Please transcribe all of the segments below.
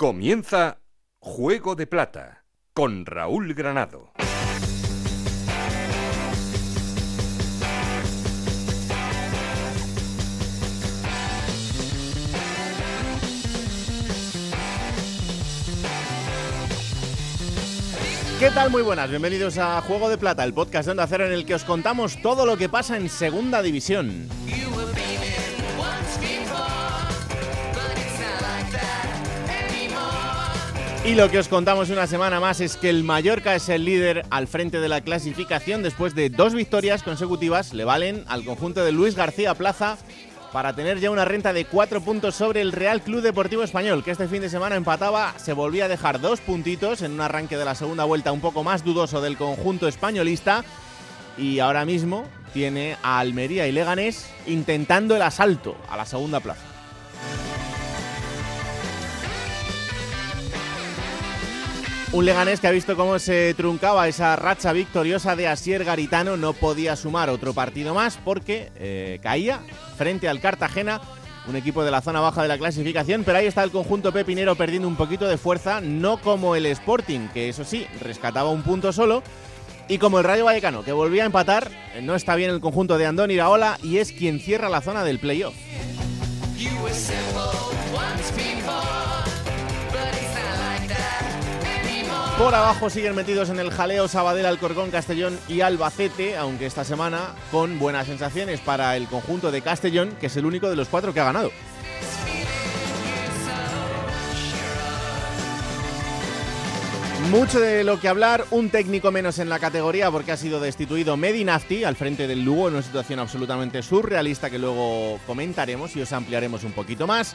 Comienza Juego de Plata con Raúl Granado. ¿Qué tal? Muy buenas, bienvenidos a Juego de Plata, el podcast de Onda Cero en el que os contamos todo lo que pasa en Segunda División. Y lo que os contamos una semana más es que el Mallorca es el líder al frente de la clasificación después de dos victorias consecutivas. Le valen al conjunto de Luis García Plaza para tener ya una renta de cuatro puntos sobre el Real Club Deportivo Español, que este fin de semana empataba, se volvía a dejar dos puntitos en un arranque de la segunda vuelta un poco más dudoso del conjunto españolista. Y ahora mismo tiene a Almería y Leganés intentando el asalto a la segunda plaza. Un Leganés que ha visto cómo se truncaba esa racha victoriosa de Asier Garitano no podía sumar otro partido más porque eh, caía frente al Cartagena, un equipo de la zona baja de la clasificación, pero ahí está el conjunto pepinero perdiendo un poquito de fuerza, no como el Sporting, que eso sí, rescataba un punto solo, y como el Rayo Vallecano, que volvía a empatar, eh, no está bien el conjunto de Andón Iraola y es quien cierra la zona del playoff. Por abajo siguen metidos en el jaleo Sabadell, Alcorcón, Castellón y Albacete, aunque esta semana con buenas sensaciones para el conjunto de Castellón, que es el único de los cuatro que ha ganado. Mucho de lo que hablar, un técnico menos en la categoría porque ha sido destituido Medinafti al frente del Lugo en una situación absolutamente surrealista que luego comentaremos y os ampliaremos un poquito más.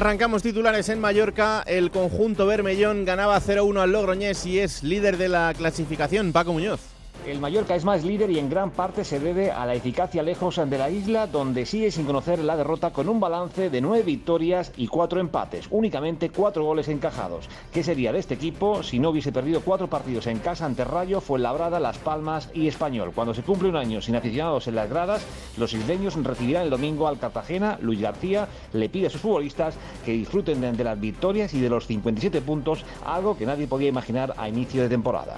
Arrancamos titulares en Mallorca. El conjunto Bermellón ganaba 0-1 al Logroñés y es líder de la clasificación. Paco Muñoz. El Mallorca es más líder y en gran parte se debe a la eficacia lejos de la isla, donde sigue sin conocer la derrota con un balance de nueve victorias y cuatro empates, únicamente cuatro goles encajados. ¿Qué sería de este equipo si no hubiese perdido cuatro partidos en casa ante Rayo, Fuenlabrada, Las Palmas y Español? Cuando se cumple un año sin aficionados en las gradas, los isleños recibirán el domingo al Cartagena. Luis García le pide a sus futbolistas que disfruten de las victorias y de los 57 puntos, algo que nadie podía imaginar a inicio de temporada.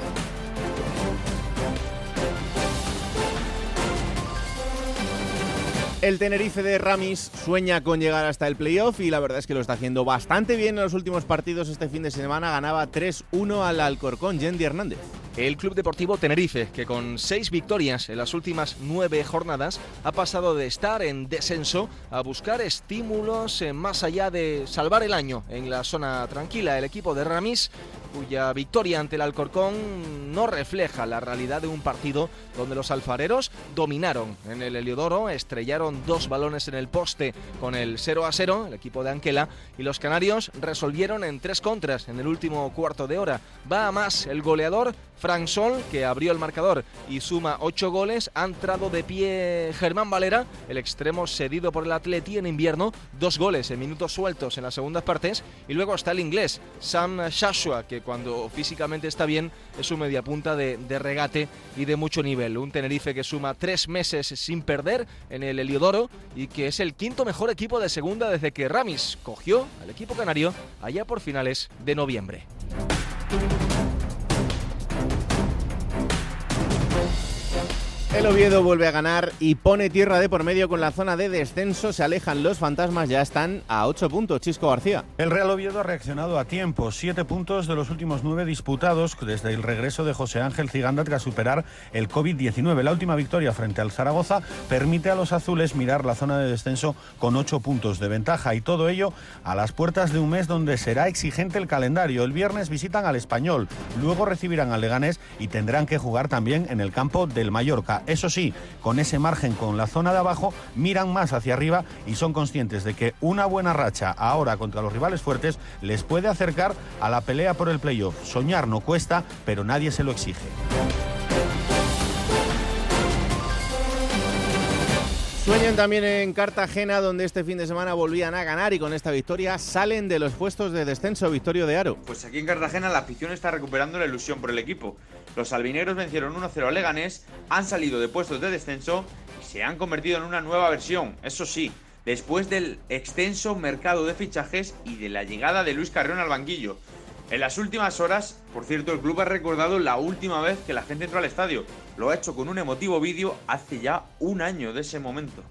El Tenerife de Ramis sueña con llegar hasta el playoff y la verdad es que lo está haciendo bastante bien en los últimos partidos este fin de semana. Ganaba 3-1 al Alcorcón, Yendi Hernández. El Club Deportivo Tenerife, que con seis victorias en las últimas nueve jornadas, ha pasado de estar en descenso a buscar estímulos más allá de salvar el año en la zona tranquila. El equipo de Ramis, cuya victoria ante el Alcorcón no refleja la realidad de un partido donde los alfareros dominaron en el Heliodoro, estrellaron dos balones en el poste con el 0 a 0, el equipo de Anquela, y los canarios resolvieron en tres contras en el último cuarto de hora. Va a más el goleador Frank Sol, que abrió el marcador y suma ocho goles. Ha entrado de pie Germán Valera, el extremo cedido por el Atleti en invierno. Dos goles en minutos sueltos en las segundas partes. Y luego está el inglés, Sam Shashua, que cuando físicamente está bien es un mediapunta de, de regate y de mucho nivel. Un Tenerife que suma tres meses sin perder en el Heliodoro y que es el quinto mejor equipo de segunda desde que Ramis cogió al equipo canario allá por finales de noviembre. El Oviedo vuelve a ganar y pone tierra de por medio con la zona de descenso. Se alejan los fantasmas, ya están a 8 puntos. Chisco García. El Real Oviedo ha reaccionado a tiempo. 7 puntos de los últimos 9 disputados desde el regreso de José Ángel Ciganda tras superar el COVID-19. La última victoria frente al Zaragoza permite a los azules mirar la zona de descenso con 8 puntos de ventaja y todo ello a las puertas de un mes donde será exigente el calendario. El viernes visitan al Español, luego recibirán al Leganés y tendrán que jugar también en el campo del Mallorca Eso sí, con ese margen con la zona de abajo, miran más hacia arriba y son conscientes de que una buena racha ahora contra los rivales fuertes les puede acercar a la pelea por el playoff. Soñar no cuesta, pero nadie se lo exige. Sueñan también en Cartagena, donde este fin de semana volvían a ganar y con esta victoria salen de los puestos de descenso. Victorio de Aro. Pues aquí en Cartagena la afición está recuperando la ilusión por el equipo. Los albinegros vencieron 1-0 a Leganés, han salido de puestos de descenso y se han convertido en una nueva versión. Eso sí, después del extenso mercado de fichajes y de la llegada de Luis Carrión al banquillo. En las últimas horas, por cierto, el club ha recordado la última vez que la gente entró al estadio. Lo ha hecho con un emotivo vídeo hace ya un año de ese momento.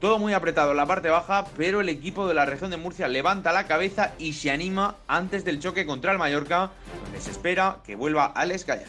Todo muy apretado en la parte baja, pero el equipo de la región de Murcia levanta la cabeza y se anima antes del choque contra el Mallorca, donde se espera que vuelva Alex Gallar.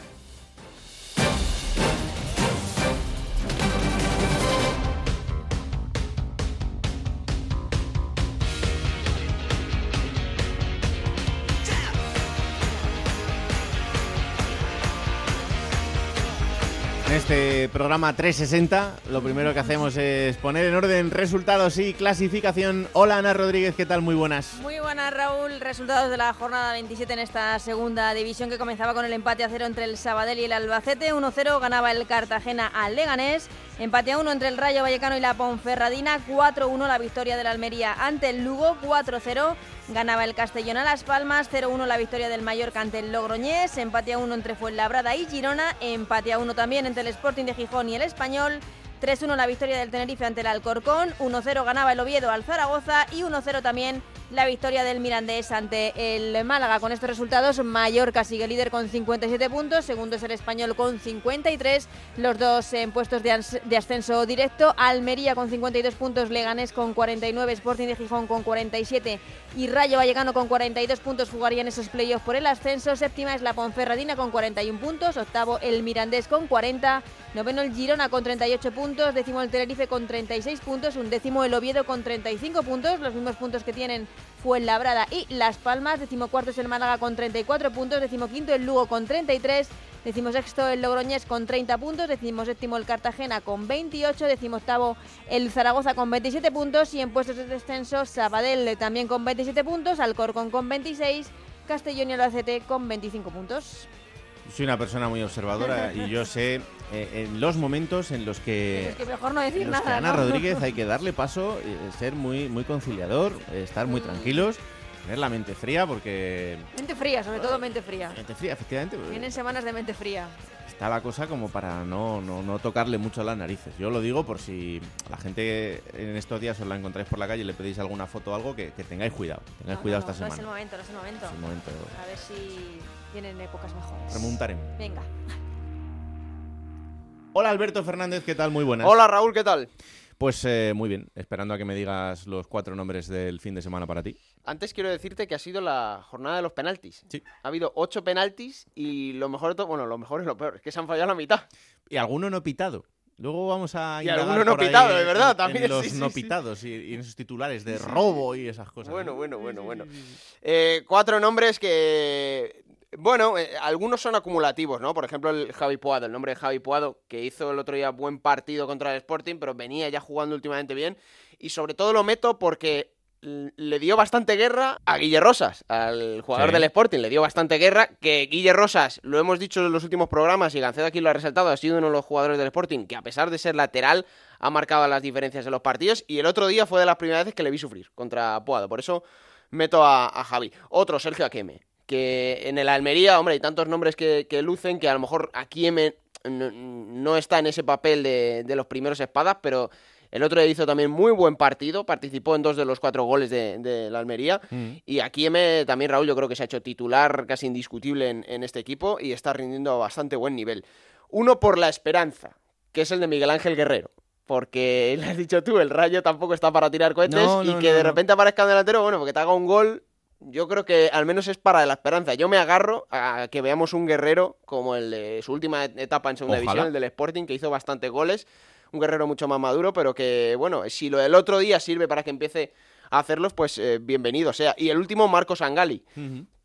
Este programa 360 lo primero que hacemos es poner en orden resultados y clasificación. Hola Ana Rodríguez, ¿qué tal? Muy buenas. Muy buenas Raúl, resultados de la jornada 27 en esta segunda división que comenzaba con el empate a cero entre el Sabadell y el Albacete. 1-0 ganaba el Cartagena al Leganés. Empate a 1 entre el Rayo Vallecano y la Ponferradina. 4-1 la victoria del Almería ante el Lugo. 4-0 ganaba el Castellón a Las Palmas. 0-1 la victoria del Mallorca ante el Logroñés. Empate a 1 entre Fuenlabrada y Girona. Empate a 1 también entre el Sporting de Gijón y el Español. 3-1 la victoria del Tenerife ante el Alcorcón, 1-0 ganaba el Oviedo al Zaragoza y 1-0 también la victoria del Mirandés ante el Málaga. Con estos resultados, Mallorca sigue líder con 57 puntos, segundo es el Español con 53, los dos en puestos de, ascenso directo, Almería con 52 puntos, Leganés con 49, Sporting de Gijón con 47 y Rayo Vallecano con 42 puntos jugarían esos playoffs por el ascenso, séptima es la Ponferradina con 41 puntos, octavo el Mirandés con 40, noveno el Girona con 38 puntos, décimo el Tenerife con 36 puntos, un décimo el Oviedo con 35 puntos, los mismos puntos que tienen Fuenlabrada y Las Palmas, decimocuarto es el Málaga con 34 puntos, decimoquinto el Lugo con 33, decimosexto el Logroñés con 30 puntos, decimoséptimo el Cartagena con 28, decimoctavo el Zaragoza con 27 puntos y en puestos de descenso Sabadell también con 27 puntos, Alcorcón con 26, Castellón y Albacete con 25 puntos. Soy una persona muy observadora y yo sé eh, en los momentos en los que, es que mejor no decir en los que nada. Ana ¿no? Rodríguez hay que darle paso, eh, ser muy, muy conciliador, eh, estar muy tranquilos, tener la mente fría porque... Mente fría, sobre todo mente fría. Mente fría, efectivamente. porque Vienen semanas de mente fría. Está la cosa como para no, no, no tocarle mucho las narices. Yo lo digo por si la gente en estos días os la encontráis por la calle y le pedís alguna foto o algo, que, que tengáis cuidado. Tengáis No, cuidado esta no es el semana. momento, no es el momento. Es el momento. A ver si vienen épocas mejores. Remontaremos. Venga. Hola Alberto Fernández, ¿qué tal? Muy buenas. Hola Raúl, ¿qué tal? Pues eh, muy bien, esperando a que me digas los cuatro nombres del fin de semana para ti. Antes quiero decirte que ha sido la jornada de los penaltis. Sí. Ha habido ocho penaltis y lo mejor de todo, bueno, lo mejor es lo peor, es que se han fallado la mitad. Y alguno no pitado. Luego vamos a Y alguno no pitado, de verdad, en también, los sí, sí, no sí. pitados y, y en esos titulares de robo y esas cosas. Bueno, ¿no? bueno, bueno, bueno. Eh, cuatro nombres que, bueno, eh, algunos son acumulativos, ¿no? Por ejemplo, el Javi Puado, el nombre de Javi Puado, que hizo el otro día buen partido contra el Sporting, pero venía ya jugando últimamente bien. Y sobre todo lo meto porque le dio bastante guerra a Guille Rosas, al jugador Sí. del Sporting, le dio bastante guerra, que Guille Rosas, lo hemos dicho en los últimos programas y Gancedo aquí lo ha resaltado, ha sido uno de los jugadores del Sporting que a pesar de ser lateral ha marcado las diferencias en los partidos y el otro día fue de las primeras veces que le vi sufrir contra Puado, por eso meto a, a Javi. Otro, Sergio Aqueme, que en el Almería, hombre, hay tantos nombres que, que lucen que a lo mejor Aqueme no, no está en ese papel de, de los primeros espadas, pero el otro día hizo también muy buen partido, participó en dos de los cuatro goles de, de la Almería. Mm. Y aquí M también Raúl yo creo que se ha hecho titular casi indiscutible en, en este equipo y está rindiendo a bastante buen nivel. Uno por la esperanza, que es el de Miguel Ángel Guerrero. Porque le has dicho tú, el rayo tampoco está para tirar cohetes No, y que no, de repente aparezca un delantero, bueno, porque te haga un gol, yo creo que al menos es para la esperanza. Yo me agarro a que veamos un guerrero como el de su última etapa en segunda Ojalá. división, el del Sporting, que hizo bastantes goles. Un guerrero mucho más maduro, pero que, bueno, si lo del otro día sirve para que empiece a hacerlos, pues eh, bienvenido sea. Y el último, Marcos Angali,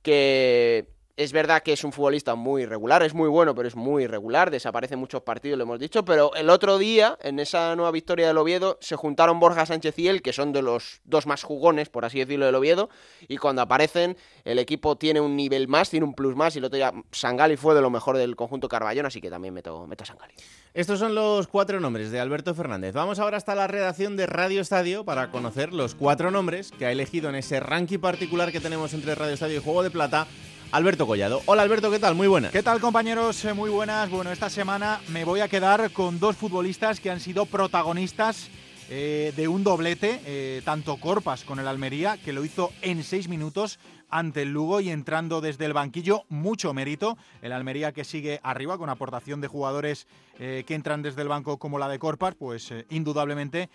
que Es verdad que es un futbolista muy irregular, es muy bueno, pero es muy irregular, desaparece muchos partidos, lo hemos dicho, pero el otro día, en esa nueva victoria del Oviedo, se juntaron Borja Sánchez y él, que son de los dos más jugones, por así decirlo, del Oviedo, y cuando aparecen, el equipo tiene un nivel más, tiene un plus más, y el otro día Sangali fue de lo mejor del conjunto Carballón, así que también meto, meto a Sangali. Estos son los cuatro nombres de Alberto Fernández. Vamos ahora hasta la redacción de Radio Estadio para conocer los cuatro nombres que ha elegido en ese ranking particular que tenemos entre Radio Estadio y Juego de Plata Alberto Collado. Hola Alberto, ¿qué tal? Muy buenas. ¿Qué tal compañeros? Eh, muy buenas. Bueno, esta semana me voy a quedar con dos futbolistas que han sido protagonistas eh, de un doblete, eh, tanto Corpas con el Almería, que lo hizo en seis minutos ante el Lugo y entrando desde el banquillo, mucho mérito. El Almería que sigue arriba con aportación de jugadores que entran desde el banco como la de Corpas, pues indudablemente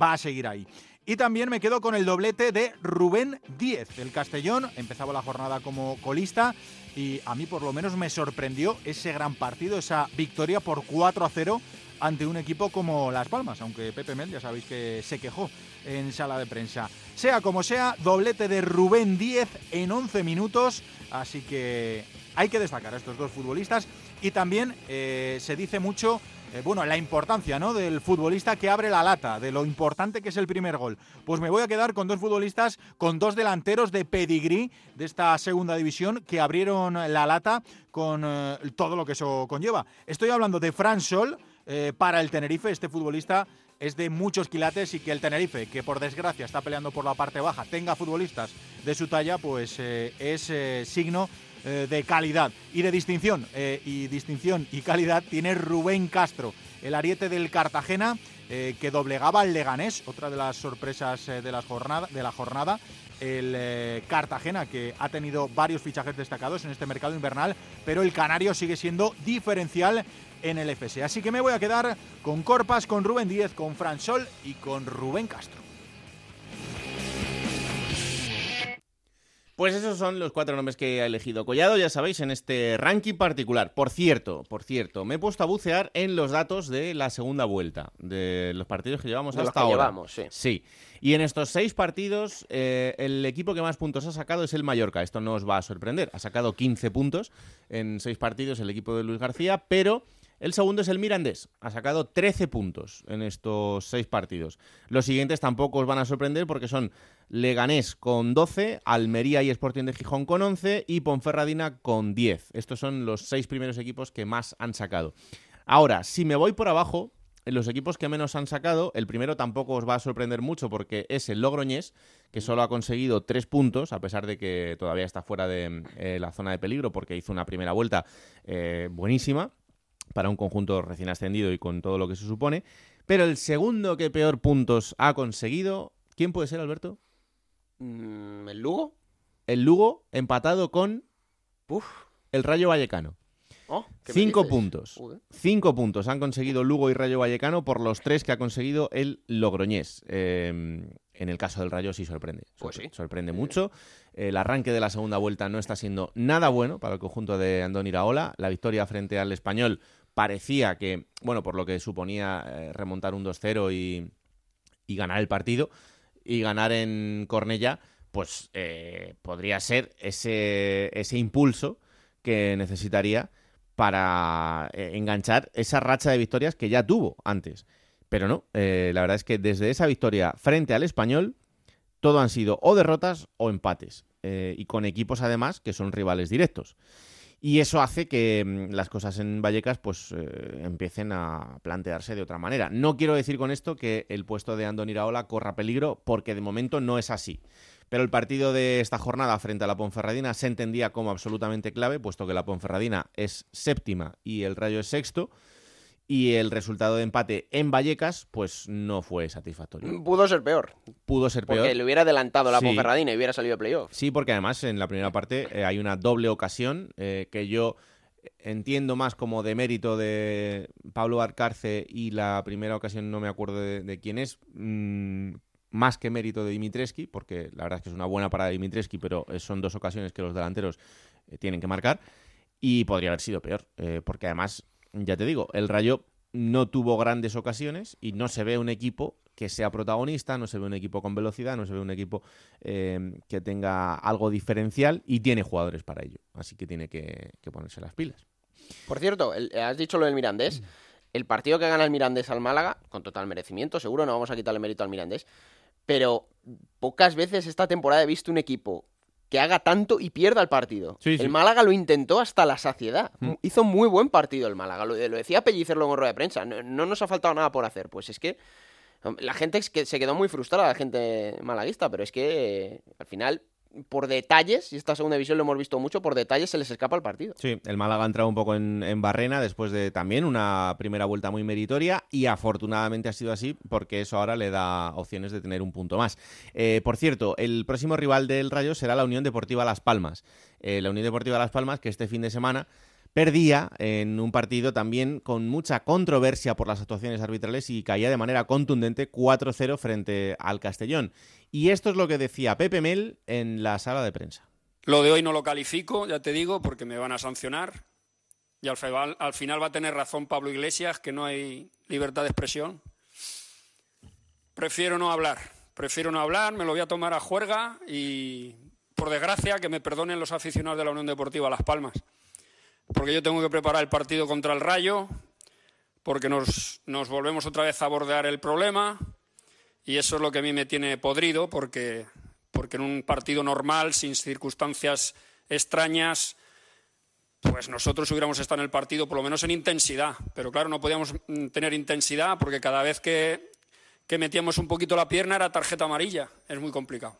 va a seguir ahí. Y también me quedo con el doblete de Rubén Díez, del Castellón. Empezaba la jornada como colista y a mí por lo menos me sorprendió ese gran partido, esa victoria por 4 a 0 ante un equipo como Las Palmas, aunque Pepe Mel ya sabéis que se quejó en sala de prensa. Sea como sea, doblete de Rubén Díez en 11 minutos, así que hay que destacar a estos dos futbolistas y también eh, se dice mucho eh, bueno, la importancia ¿no? del futbolista que abre la lata, de lo importante que es el primer gol. Pues me voy a quedar con dos futbolistas, con dos delanteros de pedigrí de esta segunda división que abrieron la lata con eh, todo lo que eso conlleva. Estoy hablando de Fran Sol eh, para el Tenerife, este futbolista es de muchos quilates y que el Tenerife, que por desgracia está peleando por la parte baja, tenga futbolistas de su talla, pues es signo eh, de calidad y de distinción. Eh, y distinción y calidad tiene Rubén Castro, el ariete del Cartagena, eh, que doblegaba al Leganés, otra de las sorpresas de, las jornada, de la jornada. El Cartagena, que ha tenido varios fichajes destacados en este mercado invernal, pero el Canario sigue siendo diferencial en el FS. Así que me voy a quedar con Corpas, con Rubén Díez, con Fran Sol y con Rubén Castro. Pues esos son los cuatro nombres que ha elegido Collado, ya sabéis, en este ranking particular. Por cierto, por cierto, me he puesto a bucear en los datos de la segunda vuelta, de los partidos que llevamos hasta ahora. Llevamos, sí. sí. Y en estos seis partidos, eh, el equipo que más puntos ha sacado es el Mallorca. Esto no os va a sorprender. Ha sacado 15 puntos en seis partidos el equipo de Luis García, pero el segundo es el Mirandés, ha sacado 13 puntos en estos seis partidos. Los siguientes tampoco os van a sorprender porque son Leganés con 12, Almería y Sporting de Gijón con 11 y Ponferradina con 10. Estos son los seis primeros equipos que más han sacado. Ahora, si me voy por abajo, en los equipos que menos han sacado, el primero tampoco os va a sorprender mucho porque es el Logroñés, que solo ha conseguido 3 puntos, a pesar de que todavía está fuera de eh, la zona de peligro porque hizo una primera vuelta eh, buenísima para un conjunto recién ascendido y con todo lo que se supone. Pero el segundo que peor puntos ha conseguido, ¿quién puede ser, Alberto? Mm, ¿El Lugo? El Lugo empatado con el Rayo Vallecano. Oh, cinco puntos. Cinco puntos han conseguido Lugo y Rayo Vallecano por los tres que ha conseguido el Logroñés. Em, en el caso del Rayo sí sorprende. Pues sí. Sorprende mucho. El arranque de la segunda vuelta no está siendo nada bueno para el conjunto de Andón Iraola. La victoria frente al español parecía que, bueno, por lo que suponía eh, remontar un 2-0 y, y, ganar el partido y ganar en Cornella, pues eh, podría ser ese, ese impulso que necesitaría para eh, enganchar esa racha de victorias que ya tuvo antes. Pero no, la verdad es que desde esa victoria frente al español, todo han sido o derrotas o empates. y con equipos además que son rivales directos. Y eso hace que mm, las cosas en Vallecas pues eh, empiecen a plantearse de otra manera. No quiero decir con esto que el puesto de Andoni Iraola corra peligro, porque de momento no es así. Pero el partido de esta jornada frente a la Ponferradina se entendía como absolutamente clave, puesto que la Ponferradina es séptima y el Rayo es sexto y el resultado de empate en Vallecas pues no fue satisfactorio. Pudo ser peor. Pudo ser peor. Porque le hubiera adelantado la Ponferradina y hubiera salido de playoff. Sí, porque además en la primera parte eh, hay una doble ocasión eh, que yo entiendo más como de mérito de Pablo Arcarce y la primera ocasión no me acuerdo de, quién es. Mm, más que mérito de Dimitreski, porque la verdad es que es una buena parada de Dimitreski, pero eh, son dos ocasiones que los delanteros tienen que marcar. Y podría haber sido peor, porque además ya te digo, el Rayo no tuvo grandes ocasiones y no se ve un equipo que sea protagonista, no se ve un equipo con velocidad, no se ve un equipo eh, que tenga algo diferencial y tiene jugadores para ello. Así que tiene que, ponerse las pilas. Por cierto, has dicho lo del Mirandés. El partido que gana el Mirandés al Málaga, con total merecimiento, seguro no vamos a quitarle mérito al Mirandés, pero pocas veces esta temporada he visto un equipo que haga tanto y pierda el partido. el Málaga lo intentó hasta la saciedad. Mm. Hizo muy buen partido el Málaga. Lo, decía Pellicer luego en rueda de prensa. No, no, nos ha faltado nada por hacer. Pues es que la gente es que se quedó muy frustrada, la gente malaguista, pero es que eh, al final por detalles, y esta segunda división lo hemos visto mucho, por detalles se les escapa el partido. Sí, el Málaga ha entrado un poco en, barrena después de también una primera vuelta muy meritoria y afortunadamente ha sido así porque eso ahora le da opciones de tener un punto más. Eh, por cierto, el próximo rival del Rayo será la Unión Deportiva Las Palmas. Eh, la Unión Deportiva Las Palmas que este fin de semana perdía en un partido también con mucha controversia por las actuaciones arbitrales y caía de manera contundente 4-0 frente al Castellón. Y esto es lo que decía Pepe Mel en la sala de prensa. Lo de hoy no lo califico, ya te digo, porque me van a sancionar. Y al final, al final va a tener razón Pablo Iglesias, que no hay libertad de expresión. Prefiero no hablar, prefiero no hablar, me lo voy a tomar a juerga y, por desgracia, que me perdonen los aficionados de la Unión Deportiva Las Palmas porque yo tengo que preparar el partido contra el Rayo, porque nos, volvemos otra vez a bordear el problema y eso es lo que a mí me tiene podrido, porque, en un partido normal, sin circunstancias extrañas, pues nosotros hubiéramos estado en el partido por lo menos en intensidad, pero claro, no podíamos mm, tener intensidad porque cada vez que metíamos un poquito la pierna era tarjeta amarilla, es muy complicado.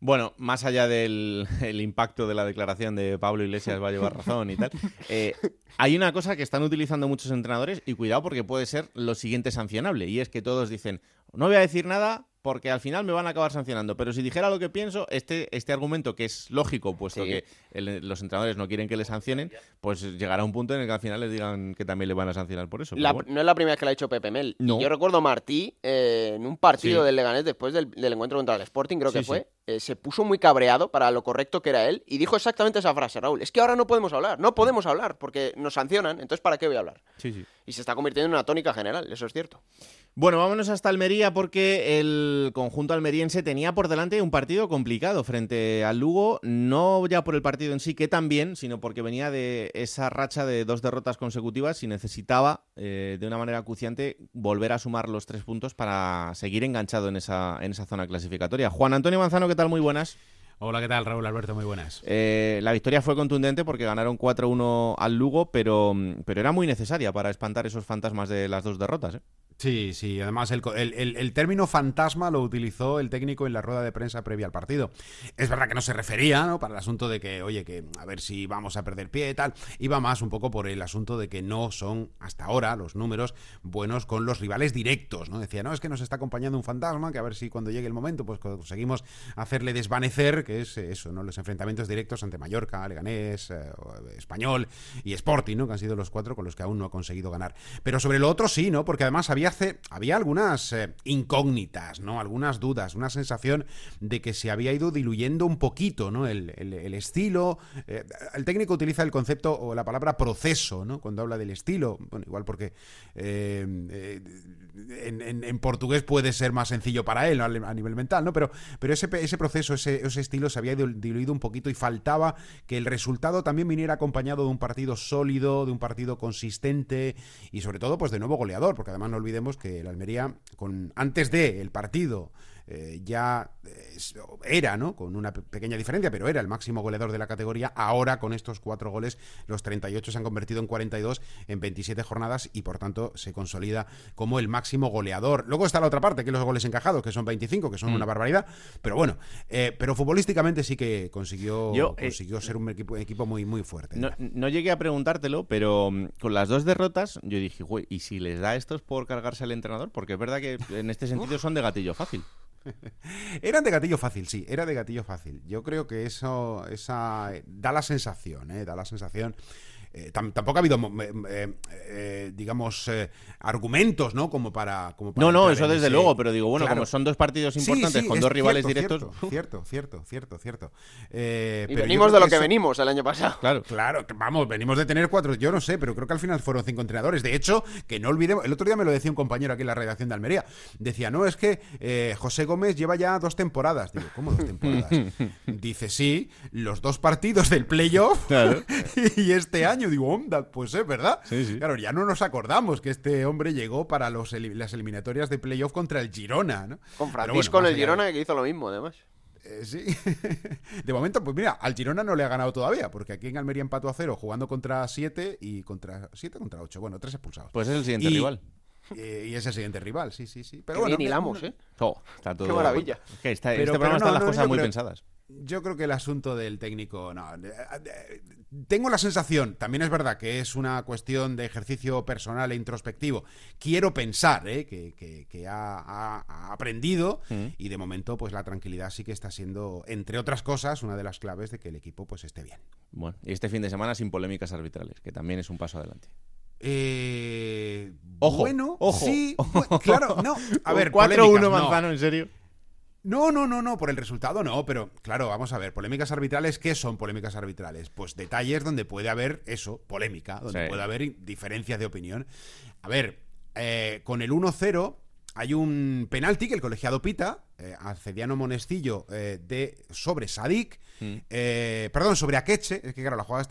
Bueno, más allá del impacto de la declaración de Pablo Iglesias va a llevar razón y tal, eh, hay una cosa que están utilizando muchos entrenadores y cuidado porque puede ser lo siguiente sancionable y es que todos dicen, no voy a decir nada porque al final me van a acabar sancionando. Pero si dijera lo que pienso, este, este argumento que es lógico, puesto que los entrenadores no quieren que le sancionen, pues llegará un punto en el que al final les digan que también le van a sancionar por eso. No es la primera vez que lo ha hecho Pepe Mel. Yo recuerdo Martí eh, en un partido del Leganés después del, encuentro contra el Sporting, creo que fue, eh, se puso muy cabreado para lo correcto que era él y dijo exactamente esa frase, Raúl. Es que ahora no podemos hablar, no podemos hablar porque nos sancionan, entonces ¿para qué voy a hablar? Y se está convirtiendo en una tónica general, eso es cierto. Bueno, vámonos hasta Almería porque el conjunto almeriense tenía por delante un partido complicado frente al Lugo, no ya por el partido en sí, que también, sino porque venía de esa racha de dos derrotas consecutivas y necesitaba eh, de una manera acuciante volver a sumar los tres puntos para seguir enganchado en esa, en esa zona clasificatoria. Juan Antonio Manzano, ¿qué tal? Muy buenas. Hola, ¿qué tal? Raúl Alberto, muy buenas. Eh, la victoria fue contundente porque ganaron 4-1 al Lugo, pero, pero era muy necesaria para espantar esos fantasmas de las dos derrotas. ¿eh? Sí, sí, además el, el, término fantasma lo utilizó el técnico en la rueda de prensa previa al partido. Es verdad que no se refería, ¿no? Para el asunto de que, oye, que a ver si vamos a perder pie y tal. Iba más un poco por el asunto de que no son hasta ahora los números buenos con los rivales directos, ¿no? Decía, no, es que nos está acompañando un fantasma, que a ver si cuando llegue el momento, pues conseguimos hacerle desvanecer, que es eso, ¿no? Los enfrentamientos directos ante Mallorca, Leganés, eh, Español y Sporting, ¿no? Que han sido los cuatro con los que aún no ha conseguido ganar. Pero sobre lo otro sí, ¿no? Porque además había había algunas eh, incógnitas, ¿no? Algunas dudas, una sensación de que se había ido diluyendo un poquito, ¿no? El, estilo. Eh, el técnico utiliza el concepto o la palabra proceso, ¿no? Cuando habla del estilo. Bueno, igual porque eh, en, portugués puede ser más sencillo para él a nivel mental, ¿no? Pero, pero ese, ese proceso, ese, ese estilo se había diluido un poquito y faltaba que el resultado también viniera acompañado de un partido sólido, de un partido consistente y sobre todo, pues de nuevo goleador, porque además no olvidemos que el Almería, con, antes del el partido, eh, ya eh, era, ¿no? Con una pequeña diferencia, pero era el máximo goleador de la categoría. Ahora, con estos cuatro goles, los 38 se han convertido en 42 en 27 jornadas y, por tanto, se consolida como el máximo goleador. Luego está la otra parte, que los goles encajados, que son 25, que son mm. una barbaridad. Pero bueno, eh, pero futbolísticamente sí que consiguió, consiguió ser un equipo, equipo muy, muy fuerte. No, no, llegué a preguntártelo, pero mm, con las dos derrotas, yo dije, güey, ¿y si les da estos por cargarse al entrenador? Porque es verdad que en este sentido son de gatillo fácil. Eran de gatillo fácil, sí, era de gatillo fácil. Yo creo que eso esa, da la sensación, ¿eh? da la sensación eh, tam- tampoco ha habido, eh, eh, digamos, eh, argumentos, ¿no? Como para. Como para No, no, eso desde ese- luego, pero digo, bueno, Claro. como son dos partidos importantes sí, con dos rivales cierto, directos. Cierto, cierto, cierto, cierto. Eh, Y pero venimos de lo que eso- venimos el año pasado. Claro. Claro, vamos, venimos de tener cuatro, yo no sé, pero creo que al final fueron cinco entrenadores. De hecho, que no olvidemos, el otro día me lo decía un compañero aquí en la redacción de Almería. Decía, no, es que eh, José Gómez lleva ya dos temporadas. Digo, ¿cómo dos temporadas? Dice, sí, los dos partidos del playoff Claro. y este año. Digo, onda, pues es verdad. Sí, sí. Claro, ya no nos acordamos que este hombre llegó para los las eliminatorias de playoff contra el Girona, ¿no? Con Francisco bueno, en el de- Girona que hizo lo mismo, además. eh, sí. De momento, pues mira, al Girona no le ha ganado todavía, porque aquí en Almería empató a cero, jugando contra 7 y contra 7 contra 8. Bueno, tres expulsados. Pues es el siguiente Y- rival. eh, y es el siguiente rival, sí, sí, sí. Pero Qué bueno, bien hilamos, no- ¿eh? Oh, está todo- Qué maravilla. Está- Pero- este pero programa no, están las no, cosas muy creo- pensadas. Yo creo que el asunto del técnico, no. eh, eh, Tengo la sensación, también es verdad que es una cuestión de ejercicio personal e introspectivo. Quiero pensar eh, que, que- que ha, aprendido Mm. y de momento, pues la tranquilidad sí que está siendo, entre otras cosas, una de las claves de que el equipo pues esté bien. Bueno, y este fin de semana sin polémicas arbitrales, que también es un paso adelante. Eh, Ojo, bueno, ojo. sí, claro, no. A ver, 4-1 polémicas, no. Manzano, ¿en serio? No, no, no, no, por el resultado no, pero claro, vamos a ver, polémicas arbitrales, ¿qué son polémicas arbitrales? Pues detalles donde puede haber eso, polémica, donde Sí. puede haber diferencias de opinión. A ver, eh, con el 1-0 hay un penalti que el colegiado pita, eh, a Cediano Monestillo eh, de, sobre Sadik, Mm. eh, perdón, sobre Akeche, es que claro, la jugada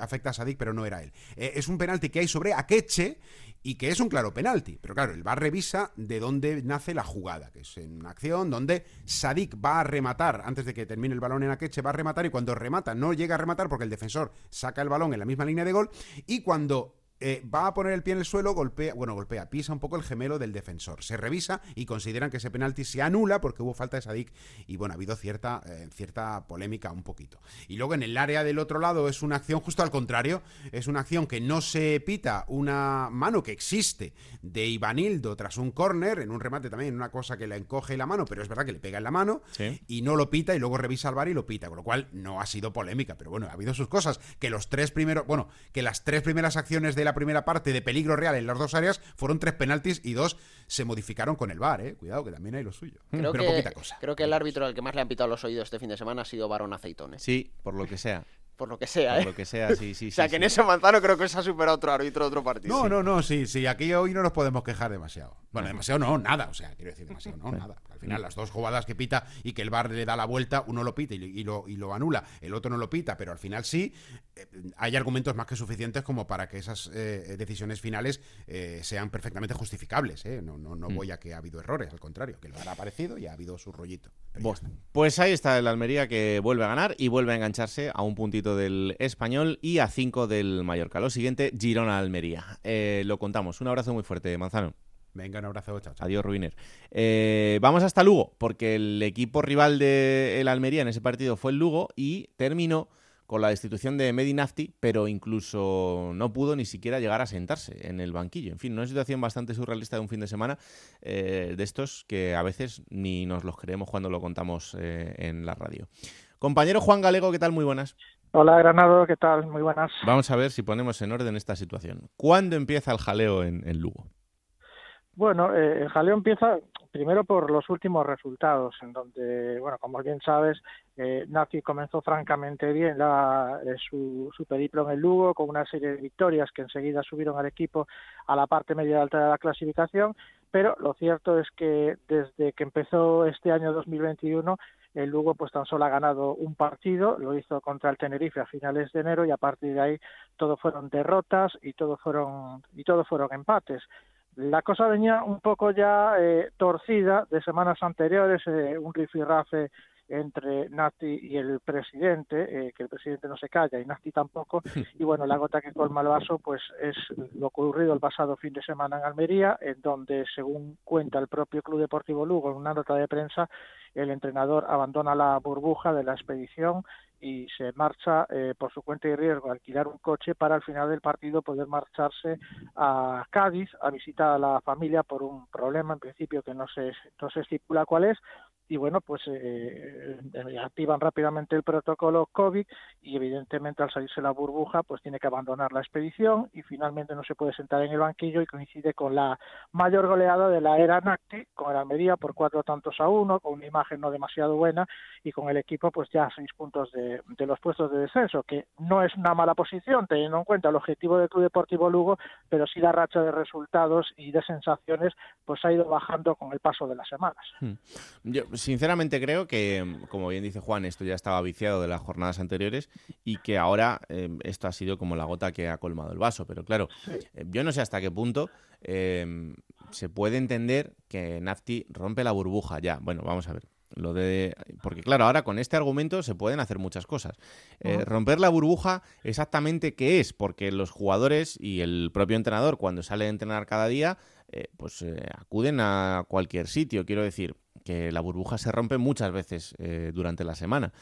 afecta a Sadik, pero no era él. Es un penalti que hay sobre Akeche y que es un claro penalti. Pero claro, el VAR revisa de dónde nace la jugada, que es en una acción donde Sadik va a rematar, antes de que termine el balón en Akeche, va a rematar y cuando remata no llega a rematar porque el defensor saca el balón en la misma línea de gol y cuando eh, va a poner el pie en el suelo, golpea, bueno, golpea, pisa un poco el gemelo del defensor. Se revisa y consideran que ese penalti se anula porque hubo falta de Sadik y bueno, ha habido cierta, eh, cierta polémica un poquito. Y luego en el área del otro lado es una acción justo al contrario, es una acción que no se pita una mano que existe de Ivanildo tras un córner, en un remate también, una cosa que le encoge la mano, pero es verdad que le pega en la mano Sí. y no lo pita y luego revisa al bar y lo pita, con lo cual no ha sido polémica, pero bueno, ha habido sus cosas, que los tres primeros, bueno, que las tres primeras acciones de la primera parte de peligro real en las dos áreas fueron tres penaltis y dos se modificaron con el bar, eh, cuidado que también hay lo suyo, Creo pero que, poquita cosa. creo que el árbitro al que más le han pitado los oídos este fin de semana ha sido Barón Aceitón, ¿eh? Sí, por lo que sea. Por lo que sea, Por ¿eh? lo que sea, sí, sí. o sea, sí, que en ese manzano creo que se ha superado otro árbitro de otro partido. No, no, no, sí, sí, aquí hoy no nos podemos quejar demasiado. Bueno, demasiado no, nada, o sea, quiero decir demasiado no, nada. Al final, las dos jugadas que pita y que el bar le da la vuelta, uno lo pita y, y lo, y lo anula, el otro no lo pita, pero al final sí, hay argumentos más que suficientes como para que esas eh, decisiones finales eh, sean perfectamente justificables. ¿eh? No, no, no voy a que ha habido errores, al contrario, que bar ha aparecido y ha habido su rollito. Bueno, pues ahí está el Almería que vuelve a ganar y vuelve a engancharse a un puntito del español y a cinco del Mallorca. Lo siguiente, Girona-Almería. Eh, lo contamos. Un abrazo muy fuerte, Manzano. Venga, un abrazo, chao, chao. Adiós, Rubiner. Eh, vamos hasta Lugo, porque el equipo rival del Almería en ese partido fue el Lugo y terminó con la destitución de Medinafti, pero incluso no pudo ni siquiera llegar a sentarse en el banquillo. En fin, una situación bastante surrealista de un fin de semana eh, de estos que a veces ni nos los creemos cuando lo contamos eh, en la radio. Compañero Juan Galego, ¿qué tal? Muy buenas. Hola Granado, ¿qué tal? Muy buenas. Vamos a ver si ponemos en orden esta situación. ¿Cuándo empieza el jaleo en, en Lugo? Bueno, eh, el jaleo empieza primero por los últimos resultados, en donde, bueno, como bien sabes, eh, Nazi comenzó francamente bien la, eh, su, su periplo en el Lugo con una serie de victorias que enseguida subieron al equipo a la parte media alta de la clasificación, pero lo cierto es que desde que empezó este año 2021 el Lugo pues tan solo ha ganado un partido, lo hizo contra el Tenerife a finales de enero y a partir de ahí todo fueron derrotas y todo fueron y todo fueron empates. La cosa venía un poco ya eh, torcida de semanas anteriores, eh, un rifirrafe entre Nati y el presidente, eh, que el presidente no se calla y Nati tampoco, y bueno, la gota que colma el vaso pues es lo ocurrido el pasado fin de semana en Almería, en donde según cuenta el propio Club Deportivo Lugo en una nota de prensa, el entrenador abandona la burbuja de la expedición y se marcha eh, por su cuenta y riesgo a alquilar un coche para al final del partido poder marcharse a Cádiz a visitar a la familia por un problema en principio que no se, no se estipula cuál es, y bueno, pues eh, eh, activan rápidamente el protocolo COVID y evidentemente al salirse la burbuja pues tiene que abandonar la expedición y finalmente no se puede sentar en el banquillo y coincide con la mayor goleada de la era Nacti con el Almería por cuatro tantos a uno, con una imagen no demasiado buena y con el equipo pues ya a seis puntos de, los puestos de descenso, que no es una mala posición teniendo en cuenta el objetivo del Club Deportivo Lugo, pero sí la racha de resultados y de sensaciones pues ha ido bajando con el paso de las semanas. Hmm. Sinceramente creo que, como bien dice Juan, esto ya estaba viciado de las jornadas anteriores y que ahora eh, esto ha sido como la gota que ha colmado el vaso. Pero claro, eh, yo no sé hasta qué punto eh, se puede entender que Nafti rompe la burbuja ya. Bueno, vamos a ver. Lo de, porque claro, ahora con este argumento se pueden hacer muchas cosas. Eh, romper la burbuja, exactamente qué es, porque los jugadores y el propio entrenador, cuando sale a entrenar cada día, eh, pues eh, acuden a cualquier sitio. Quiero decir que la burbuja se rompe muchas veces eh, durante la semana.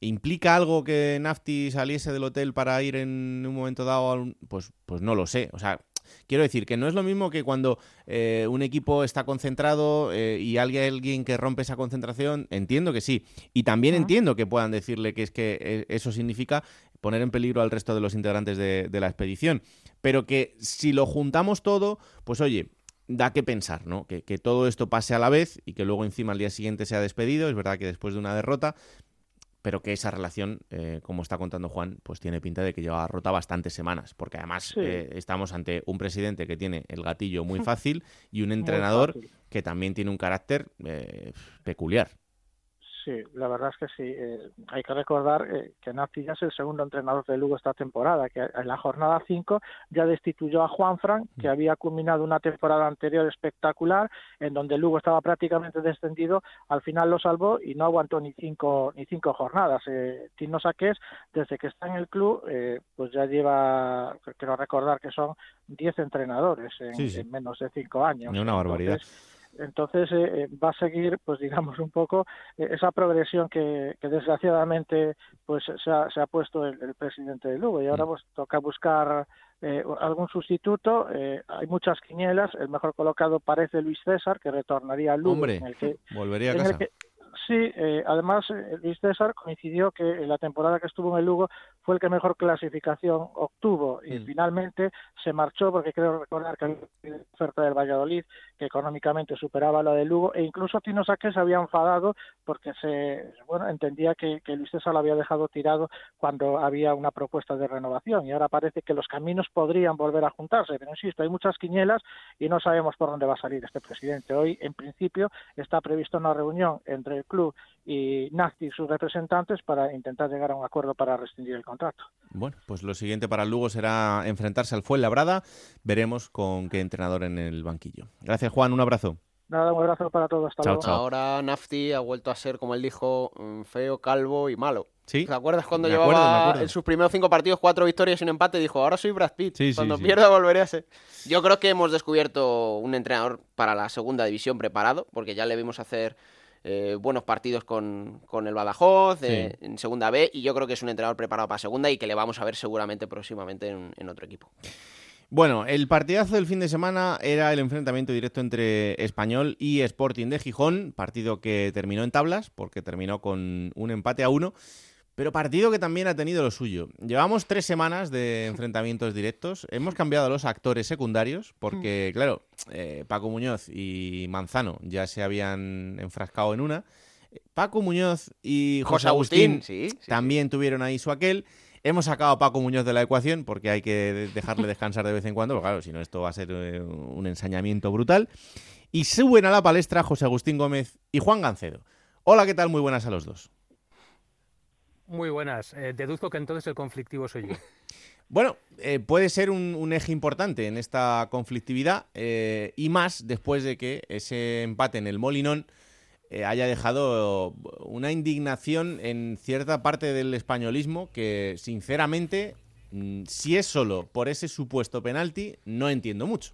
¿Implica algo que Nafti saliese del hotel para ir en un momento dado? a un- Pues, pues no lo sé. O sea, quiero decir que no es lo mismo que cuando eh, un equipo está concentrado eh, y hay alguien que rompe esa concentración. Entiendo que sí. Y también entiendo que puedan decirle que es que eso significa poner en peligro al resto de los integrantes de, de la expedición. Pero que si lo juntamos todo, pues oye, da que pensar, ¿no? Que, que todo esto pase a la vez y que luego encima al día siguiente sea despedido. Es verdad que después de una derrota, pero que esa relación, eh, como está contando Juan, pues tiene pinta de que lleva rota bastantes semanas, porque además Sí. eh, estamos ante un presidente que tiene el gatillo muy fácil y un entrenador que también tiene un carácter eh, peculiar. Sí, la verdad es que sí. Eh, hay que recordar eh, que Nafti ya es el segundo entrenador de Lugo esta temporada, que en la jornada 5 ya destituyó a Juan Fran, que había culminado una temporada anterior espectacular, en donde Lugo estaba prácticamente descendido, al final lo salvó y no aguantó ni cinco ni cinco jornadas. Eh, Tino Saqués, desde que está en el club, eh, pues ya lleva, quiero recordar que son 10 entrenadores en, Sí, sí. en menos de cinco años. Una barbaridad. Entonces, entonces eh, eh, va a seguir, pues digamos un poco eh, esa progresión que, que desgraciadamente pues se ha, se ha puesto el, el presidente de Lugo y Mm. ahora pues toca buscar eh, algún sustituto. eh, hay muchas quinielas. El mejor colocado parece Luis César que retornaría al Lugo. Hombre, en el que, volvería a en el casa. que- Sí, eh, además eh, Luis César coincidió que en la temporada que estuvo en el Lugo fue el que mejor clasificación obtuvo y Mm. finalmente se marchó porque creo recordar que una oferta del Valladolid que económicamente superaba la del Lugo e incluso Tino Saque se había enfadado porque se bueno entendía que, que Luis César lo había dejado tirado cuando había una propuesta de renovación y ahora parece que los caminos podrían volver a juntarse pero insisto hay muchas quinielas y no sabemos por dónde va a salir este presidente hoy en principio está prevista una reunión entre el club y Nafti y sus representantes para intentar llegar a un acuerdo para rescindir el contrato. Bueno, pues lo siguiente para el Lugo será enfrentarse al Fuenlabrada. Veremos con qué entrenador en el banquillo. Gracias, Juan. Un abrazo. Nada, un abrazo para todos. Hasta Chao, luego. chao. Ahora Nafti ha vuelto a ser, como él dijo, mm, feo, calvo y malo. ¿Sí? ¿Te acuerdas cuando Me llevaba acuerdo. en sus primeros cinco partidos cuatro victorias y un empate? Dijo, ahora soy Brad Pitt. Sí, cuando sí. pierda volveré a ser. Yo creo que hemos descubierto un entrenador para la segunda división preparado, porque ya le vimos hacer eh, buenos partidos con, con el Badajoz eh, en segunda B, y yo creo que es un entrenador preparado para segunda y que le vamos a ver seguramente próximamente en, en otro equipo. Bueno, el partidazo del fin de semana era el enfrentamiento directo entre Español y Sporting de Gijón, partido que terminó en tablas, porque terminó con un empate a uno, pero partido que también ha tenido lo suyo. Llevamos tres semanas de enfrentamientos directos, hemos cambiado a los actores secundarios, porque claro, eh, Paco Muñoz y Manzano ya se habían enfrascado en una. Paco Muñoz y José, José Agustín, Agustín, sí, sí, también tuvieron ahí su aquel. Hemos sacado a Paco Muñoz de la ecuación porque hay que de- dejarle descansar de vez en cuando, porque claro, si no esto va a ser eh, un ensañamiento brutal. Y suben a la palestra José Agustín Gómez y Juan Gancedo. Hola, ¿qué tal? Muy buenas a los dos. Muy buenas. Eh, deduzco que entonces el conflictivo soy yo. Bueno, eh, puede ser un, un eje importante en esta conflictividad eh, y más después de que ese empate en el Molinón eh, haya dejado una indignación en cierta parte del españolismo que, sinceramente, mm, si es solo por ese supuesto penalti, no entiendo mucho.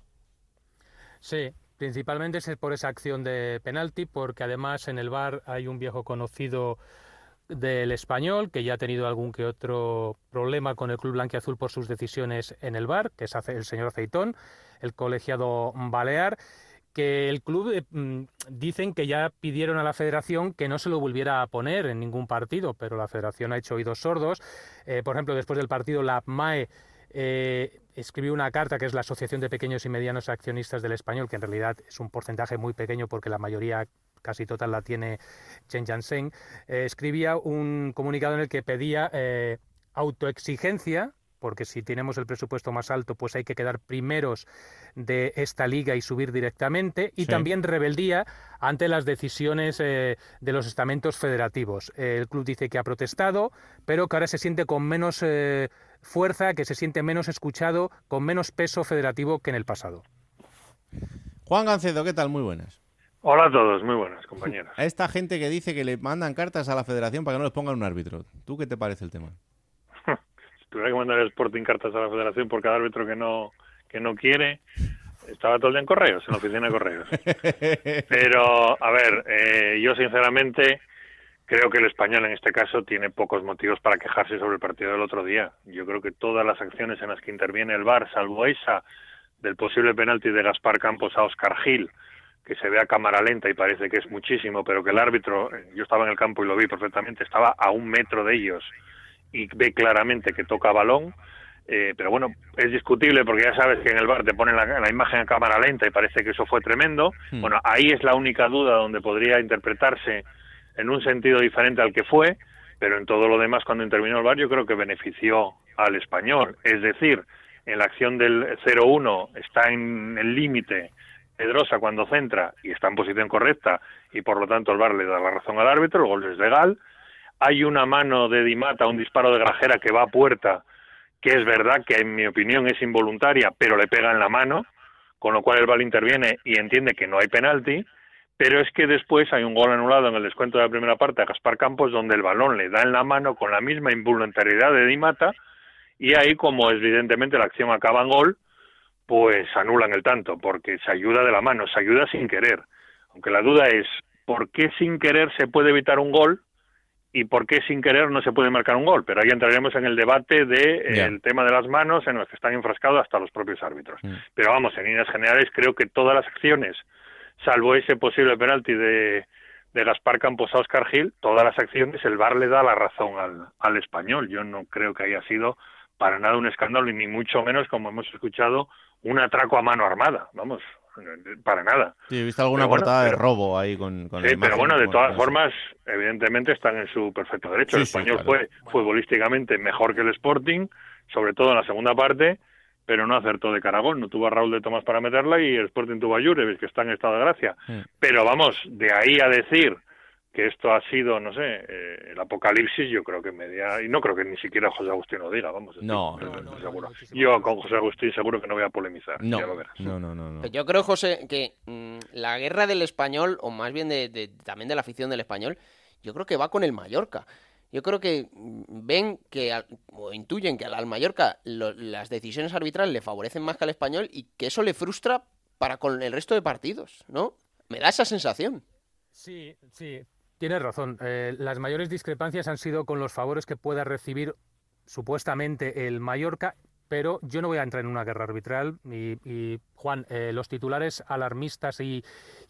Sí, principalmente es por esa acción de penalti, porque además en el bar hay un viejo conocido del español que ya ha tenido algún que otro problema con el club blanquiazul por sus decisiones en el bar, que es el señor Aceitón, el colegiado balear. que el club eh, mm, dicen que ya pidieron a la federación que no se lo volviera a poner en ningún partido, pero la federación ha hecho oídos sordos. Eh, por ejemplo, después del partido, la MAE eh, escribió una carta que es la Asociación de Pequeños y Medianos Accionistas del Español, que en realidad es un porcentaje muy pequeño porque la mayoría casi total la tiene Chen Jiansheng, escribía un comunicado en el que pedía autoexigencia porque si tenemos el presupuesto más alto, pues hay que quedar primeros de esta liga y subir directamente, y también rebeldía ante las decisiones eh, de los estamentos federativos. el club dice que ha protestado, pero que ahora se siente con menos eh, fuerza, que se siente menos escuchado, con menos peso federativo que en el pasado. Juan Gancedo, ¿qué tal? Muy buenas. Hola a todos, muy buenas, compañeros. A esta gente que dice que le mandan cartas a la federación para que no les pongan un árbitro. ¿Tú qué te parece el tema? tuviera que mandar el Sporting cartas a la federación por cada árbitro que no, que no quiere, estaba todo el día en correos, en la oficina de correos. Pero, a ver, eh, yo sinceramente creo que el español en este caso tiene pocos motivos para quejarse sobre el partido del otro día. Yo creo que todas las acciones en las que interviene el VAR, salvo esa del posible penalti de Gaspar Campos a Oscar Gil, que se ve a cámara lenta y parece que es muchísimo, pero que el árbitro, yo estaba en el campo y lo vi perfectamente, estaba a un metro de ellos y ve claramente que toca balón. Eh, pero bueno, es discutible porque ya sabes que en el bar te ponen la, imagen a cámara lenta y parece que eso fue tremendo. Hmm. Bueno, ahí es la única duda donde podría interpretarse en un sentido diferente al que fue, pero en todo lo demás cuando intervino el bar yo creo que benefició al español. Es decir, en la acción del 0-1 está en el límite Pedrosa cuando centra y está en posición correcta y por lo tanto el bar le da la razón al árbitro, el gol es legal. Hay una mano de Dimata, un disparo de Grajera que va a puerta, que es verdad que en mi opinión es involuntaria, pero le pega en la mano, con lo cual el Val interviene y entiende que no hay penalti, pero es que después hay un gol anulado en el descuento de la primera parte a Gaspar Campos donde el balón le da en la mano con la misma involuntariedad de Dimata y ahí como evidentemente la acción acaba en gol, pues anulan el tanto porque se ayuda de la mano, se ayuda sin querer. Aunque la duda es, ¿por qué sin querer se puede evitar un gol y por qué sin querer no se puede marcar un gol. Pero ahí entraremos en el debate del de, tema de las manos en los que están enfrascados hasta los propios árbitros. Mm. Pero vamos, en líneas generales creo que todas las acciones, salvo ese posible penalti de, de Gaspar Campos a Oscar Gil, todas las acciones el VAR le da la razón al, al español. Yo no creo que haya sido para nada un escándalo, ni mucho menos, como hemos escuchado, un atraco a mano armada. Vamos, para nada. Sí, he visto alguna portada de robo ahí con, Sí, pero bueno, de todas formas, evidentemente están en su perfecto derecho. el español fue futbolísticamente mejor que el Sporting, sobre todo en la segunda parte, pero no acertó de caragón. No tuvo a Raúl de Tomás para meterla y el Sporting tuvo a Jurevic, que está en estado de gracia. Pero vamos, de ahí a decir que esto ha sido, no sé, eh, el apocalipsis, yo creo que media, y no creo que ni siquiera José Agustín lo diga, vamos. No, seguro. Yo con José Agustín seguro que no voy a polemizar. No, no, no, no, Yo creo, José, que mm, la guerra del español, o más bien de, también de la afición del español, yo creo que va con el Mallorca. Yo creo que mm, ven que, o intuyen que al Mallorca las decisiones arbitrales le favorecen más que al español y que eso le frustra para con el resto de partidos, ¿no? Me da esa sensación. Sí, sí, Tienes razón. Eh, las mayores discrepancias han sido con los favores que pueda recibir supuestamente el Mallorca, pero yo no voy a entrar en una guerra arbitral. Y, Juan, eh, los titulares alarmistas y,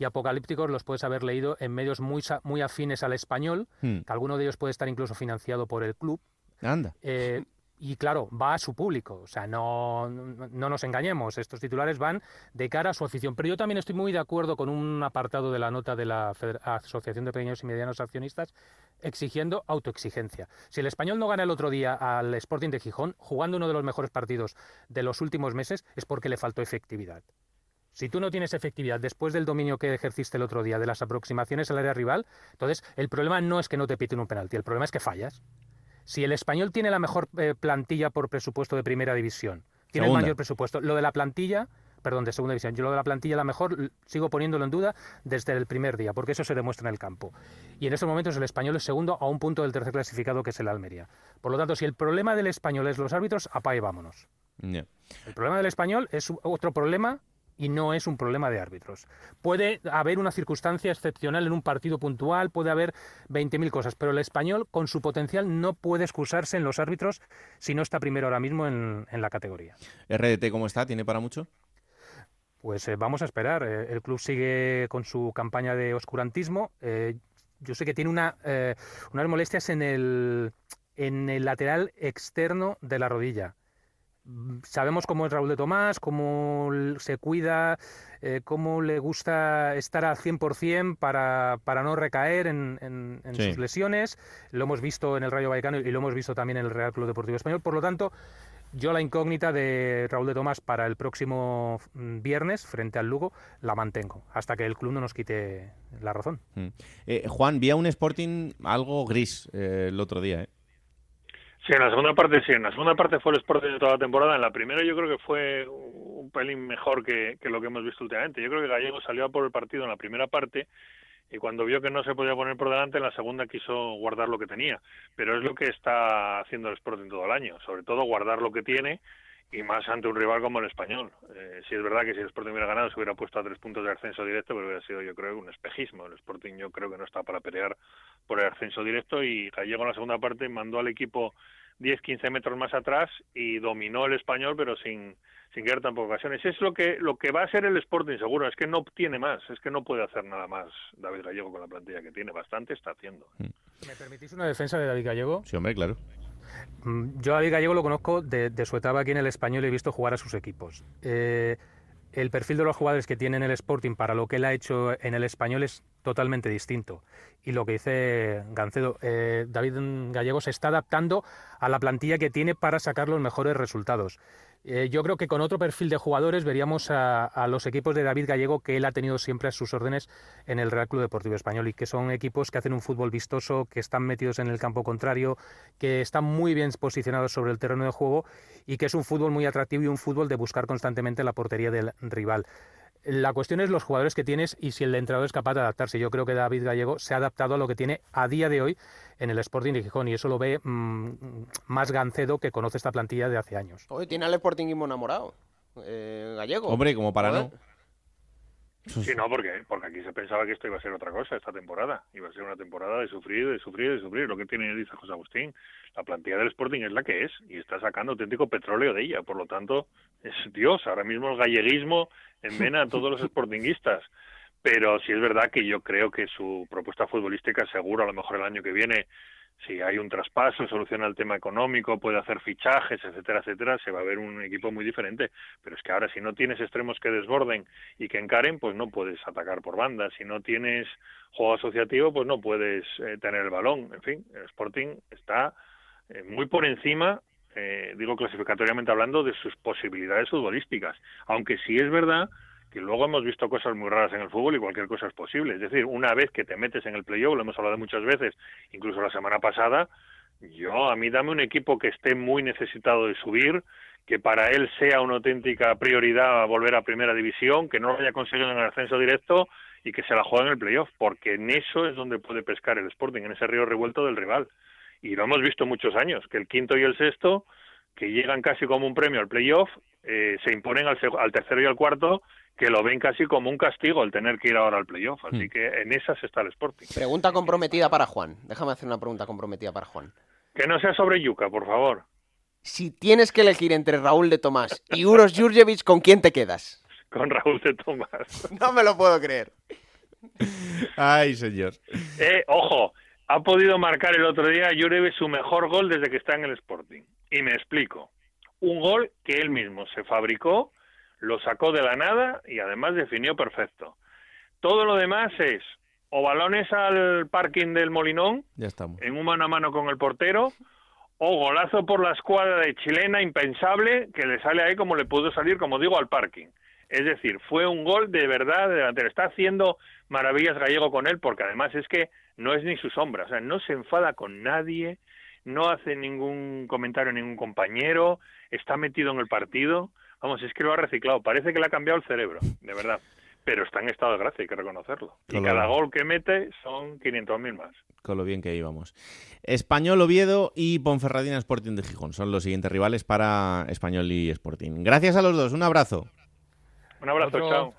apocalípticos los puedes haber leído en medios muy, muy afines al español, hmm. que alguno de ellos puede estar incluso financiado por el club. Anda. Eh, y claro, va a su público. O sea, no, no, nos engañemos, estos titulares van de cara a su afición. Pero yo también estoy muy de acuerdo con un apartado de la nota de la Asociación de Pequeños y Medianos Accionistas exigiendo autoexigencia. Si el español no gana el otro día al Sporting de Gijón, jugando uno de los mejores partidos de los últimos meses, es porque le faltó efectividad. Si tú no tienes efectividad después del dominio que ejerciste el otro día de las aproximaciones al área rival, entonces el problema no es que no te piten un penalti, el problema es que fallas. Si el español tiene la mejor eh, plantilla por presupuesto de primera división, tiene el mayor presupuesto, lo de la plantilla, perdón, de segunda división, yo lo de la plantilla la mejor sigo poniéndolo en duda desde el primer día, porque eso se demuestra en el campo. Y en estos momentos el español es segundo a un punto del tercer clasificado que es el Almería. Por lo tanto, si el problema del español es los árbitros, apague vámonos. El problema del español es otro problema y no es un problema de árbitros. Puede haber una circunstancia excepcional en un partido puntual, puede haber 20.000 cosas, pero el español con su potencial no puede excusarse en los árbitros si no está primero ahora mismo en, la categoría. ¿RDT cómo está? ¿Tiene para mucho? Pues eh, vamos a esperar. Eh, el club sigue con su campaña de oscurantismo. Eh, yo sé que tiene una, unas molestias en el, en el lateral externo de la rodilla. Sabemos cómo es Raúl de Tomás, cómo se cuida, cómo le gusta estar al 100% para, para no recaer en, sus lesiones. Lo hemos visto en el Rayo Vallecano y lo hemos visto también en el Real Club Deportivo Español. Por lo tanto, yo la incógnita de Raúl de Tomás para el próximo mm, viernes frente al Lugo la mantengo, hasta que el club no nos quite la razón. Mm. Eh, Juan, vi a un Sporting algo gris eh, el otro día. ¿eh? Sí, en la segunda parte sí. En la segunda parte fue el Sporting de toda la temporada. En la primera yo creo que fue un pelín mejor que, que lo que hemos visto últimamente. Yo creo que Gallego salió a por el partido en la primera parte y cuando vio que no se podía poner por delante, en la segunda quiso guardar lo que tenía. Pero es lo que está haciendo el Sporting todo el año, sobre todo guardar lo que tiene y más ante un rival como el español. Eh, si es verdad que si el Sporting hubiera ganado se hubiera puesto a tres puntos de ascenso directo, pero hubiera sido yo creo un espejismo. El Sporting yo creo que no está para pelear por el ascenso directo y Gallego en la segunda parte mandó al equipo 10-15 metros más atrás y dominó el español pero sin sin quedar tampoco ocasiones. Es lo que lo que va a ser el Sporting seguro, es que no tiene más, es que no puede hacer nada más David Gallego con la plantilla que tiene, bastante está haciendo. ¿Me permitís una defensa de David Gallego? Sí, hombre, claro. Mm, yo a David Gallego lo conozco de, su etapa aquí en el Español y he visto jugar a sus equipos. Eh, el perfil de los jugadores que tiene en el Sporting para lo que él ha hecho en el Español es totalmente distinto. Y lo que dice Gancedo, eh, David Gallego se está adaptando a la plantilla que tiene para sacar los mejores resultados. Eh, yo creo que con otro perfil de jugadores veríamos a, los equipos de David Gallego que él ha tenido siempre a sus órdenes en el Real Club Deportivo Español y que son equipos que hacen un fútbol vistoso, que están metidos en el campo contrario, que están muy bien posicionados sobre el terreno de juego y que es un fútbol muy atractivo y un fútbol de buscar constantemente la portería del rival. La cuestión es los jugadores que tienes y si el entrenador es capaz de adaptarse. Yo creo que David Gallego se ha adaptado a lo que tiene a día de hoy en el Sporting de Gijón y eso lo ve mm, más Gancedo que conoce esta plantilla de hace años. Hoy tiene al Sportingismo enamorado. Eh, Gallego. Hombre, como para no. Sí, no, porque, porque aquí se pensaba que esto iba a ser otra cosa esta temporada. Iba a ser una temporada de sufrir, de sufrir, de sufrir. Lo que tiene, dice José Agustín, la plantilla del Sporting es la que es y está sacando auténtico petróleo de ella. Por lo tanto, es Dios. Ahora mismo el galleguismo envena a todos los sportinguistas. Pero sí es verdad que yo creo que su propuesta futbolística seguro a lo mejor el año que viene si hay un traspaso, soluciona el tema económico, puede hacer fichajes, etcétera, etcétera, se va a ver un equipo muy diferente. Pero es que ahora si no tienes extremos que desborden y que encaren, pues no puedes atacar por banda. Si no tienes juego asociativo, pues no puedes eh, tener el balón. En fin, el Sporting está eh, muy por encima, eh, digo clasificatoriamente hablando, de sus posibilidades futbolísticas. Aunque sí es verdad que luego hemos visto cosas muy raras en el fútbol y cualquier cosa es posible. Es decir, una vez que te metes en el playoff, lo hemos hablado muchas veces, incluso la semana pasada, yo a mí dame un equipo que esté muy necesitado de subir, que para él sea una auténtica prioridad volver a primera división, que no lo haya conseguido en el ascenso directo y que se la juegue en el playoff, porque en eso es donde puede pescar el Sporting, en ese río revuelto del rival. Y lo hemos visto muchos años, que el quinto y el sexto, que llegan casi como un premio al playoff, eh, se imponen al, al tercero y al cuarto que lo ven casi como un castigo el tener que ir ahora al playoff. Así hmm. que en esas está el Sporting. Pregunta comprometida para Juan. Déjame hacer una pregunta comprometida para Juan. Que no sea sobre Yuca, por favor. Si tienes que elegir entre Raúl de Tomás y Uros Jurjevic, ¿con quién te quedas? Con Raúl de Tomás. No me lo puedo creer. Ay, señor. Eh, ojo, ha podido marcar el otro día Jurjevic su mejor gol desde que está en el Sporting. Y me explico. Un gol que él mismo se fabricó lo sacó de la nada y además definió perfecto. Todo lo demás es o balones al parking del Molinón, ya estamos. en un mano a mano con el portero, o golazo por la escuadra de chilena impensable que le sale ahí como le pudo salir, como digo, al parking. Es decir, fue un gol de verdad de delantero. Está haciendo maravillas gallego con él porque además es que no es ni su sombra, o sea, no se enfada con nadie, no hace ningún comentario a ningún compañero, está metido en el partido. Vamos, es que lo ha reciclado. Parece que le ha cambiado el cerebro, de verdad. Pero está en estado de gracia, hay que reconocerlo. y cada gol que mete son 500.000 más. Con lo bien que íbamos. Español, Oviedo y Ponferradina Sporting de Gijón son los siguientes rivales para Español y Sporting. Gracias a los dos, un abrazo. Un abrazo, chao.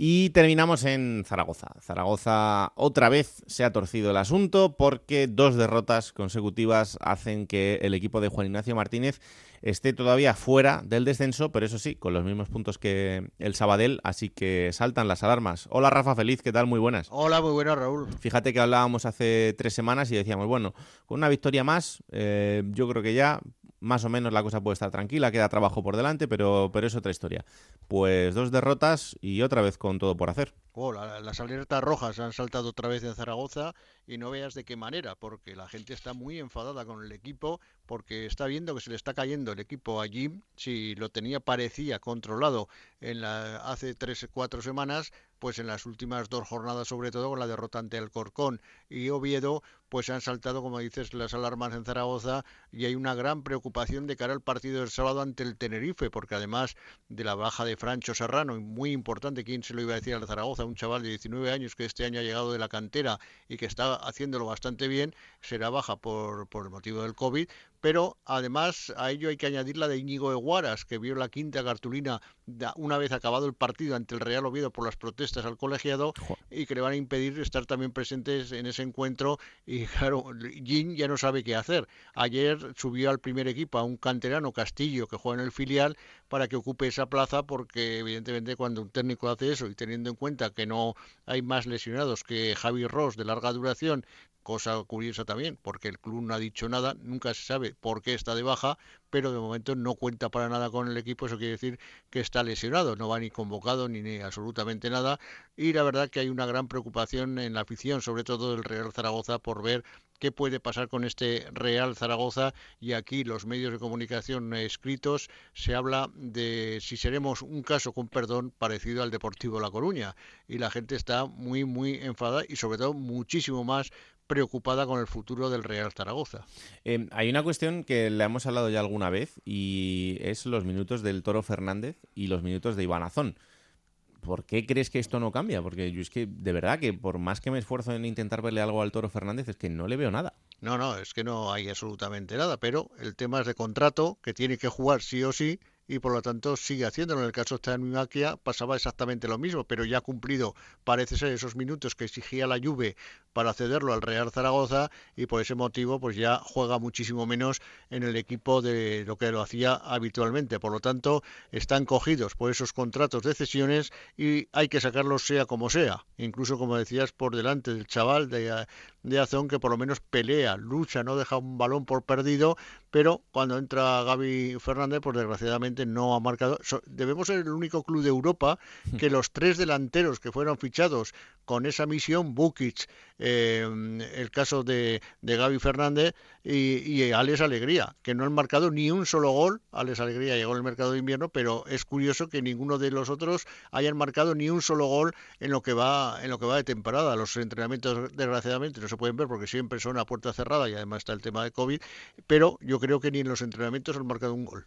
Y terminamos en Zaragoza. Zaragoza otra vez se ha torcido el asunto porque dos derrotas consecutivas hacen que el equipo de Juan Ignacio Martínez esté todavía fuera del descenso, pero eso sí, con los mismos puntos que el Sabadell, así que saltan las alarmas. Hola Rafa Feliz, ¿qué tal? Muy buenas. Hola, muy buenas Raúl. Fíjate que hablábamos hace tres semanas y decíamos, bueno, con una victoria más, eh, yo creo que ya más o menos la cosa puede estar tranquila, queda trabajo por delante, pero, pero es otra historia. Pues dos derrotas y otra vez con todo por hacer. Oh, las alertas rojas han saltado otra vez en Zaragoza y no veas de qué manera, porque la gente está muy enfadada con el equipo, porque está viendo que se le está cayendo el equipo allí. Si lo tenía parecía controlado en la, hace tres cuatro semanas, pues en las últimas dos jornadas, sobre todo con la derrota ante el Corcón y Oviedo, pues han saltado, como dices, las alarmas en Zaragoza y hay una gran preocupación de cara al partido del sábado ante el Tenerife, porque además de la baja de Francho Serrano, muy importante, ¿quién se lo iba a decir al Zaragoza? Un chaval de 19 años que este año ha llegado de la cantera y que está haciéndolo bastante bien, será baja por, por el motivo del COVID, pero además a ello hay que añadir la de Íñigo Eguaras, que vio la quinta cartulina una vez acabado el partido ante el Real Oviedo por las protestas al colegiado y que le van a impedir estar también presentes en ese encuentro y claro, Jin ya no sabe qué hacer. Ayer subió al primer equipo a un canterano Castillo que juega en el filial para que ocupe esa plaza porque evidentemente cuando un técnico hace eso y teniendo en cuenta que no hay más lesionados que Javi Ross de larga duración cosa curiosa también, porque el club no ha dicho nada, nunca se sabe por qué está de baja, pero de momento no cuenta para nada con el equipo, eso quiere decir que está lesionado, no va ni convocado ni, absolutamente nada, y la verdad que hay una gran preocupación en la afición, sobre todo del Real Zaragoza, por ver qué puede pasar con este Real Zaragoza y aquí los medios de comunicación escritos se habla de si seremos un caso con perdón parecido al Deportivo La Coruña y la gente está muy muy enfadada y sobre todo muchísimo más preocupada con el futuro del Real Zaragoza. Em, hay una cuestión que le hemos hablado ya alguna vez y es los minutos del Toro Fernández y los minutos de Iván Azón. ¿Por qué crees que esto no cambia? Porque yo es que de verdad que por más que me esfuerzo en intentar verle algo al Toro Fernández es que no le veo nada. No, no, es que no hay absolutamente nada, pero el tema es de contrato, que tiene que jugar sí o sí, y por lo tanto sigue haciéndolo. En el caso de Maquia pasaba exactamente lo mismo, pero ya ha cumplido, parece ser, esos minutos que exigía la Juve para cederlo al Real Zaragoza y por ese motivo pues ya juega muchísimo menos en el equipo de lo que lo hacía habitualmente. Por lo tanto, están cogidos por esos contratos de cesiones y hay que sacarlos sea como sea. Incluso, como decías, por delante del chaval de, de Azón que por lo menos pelea, lucha, no deja un balón por perdido, pero cuando entra Gaby Fernández, pues desgraciadamente no ha marcado. debemos ser el único club de Europa que los tres delanteros que fueron fichados con esa misión, Bukic, eh, el caso de, de Gaby Fernández y, y Alex Alegría, que no han marcado ni un solo gol. Alex Alegría llegó en el mercado de invierno, pero es curioso que ninguno de los otros hayan marcado ni un solo gol en lo que va en lo que va de temporada. Los entrenamientos, desgraciadamente, no se pueden ver porque siempre son a puerta cerrada y además está el tema de COVID, pero yo creo que ni en los entrenamientos han marcado un gol.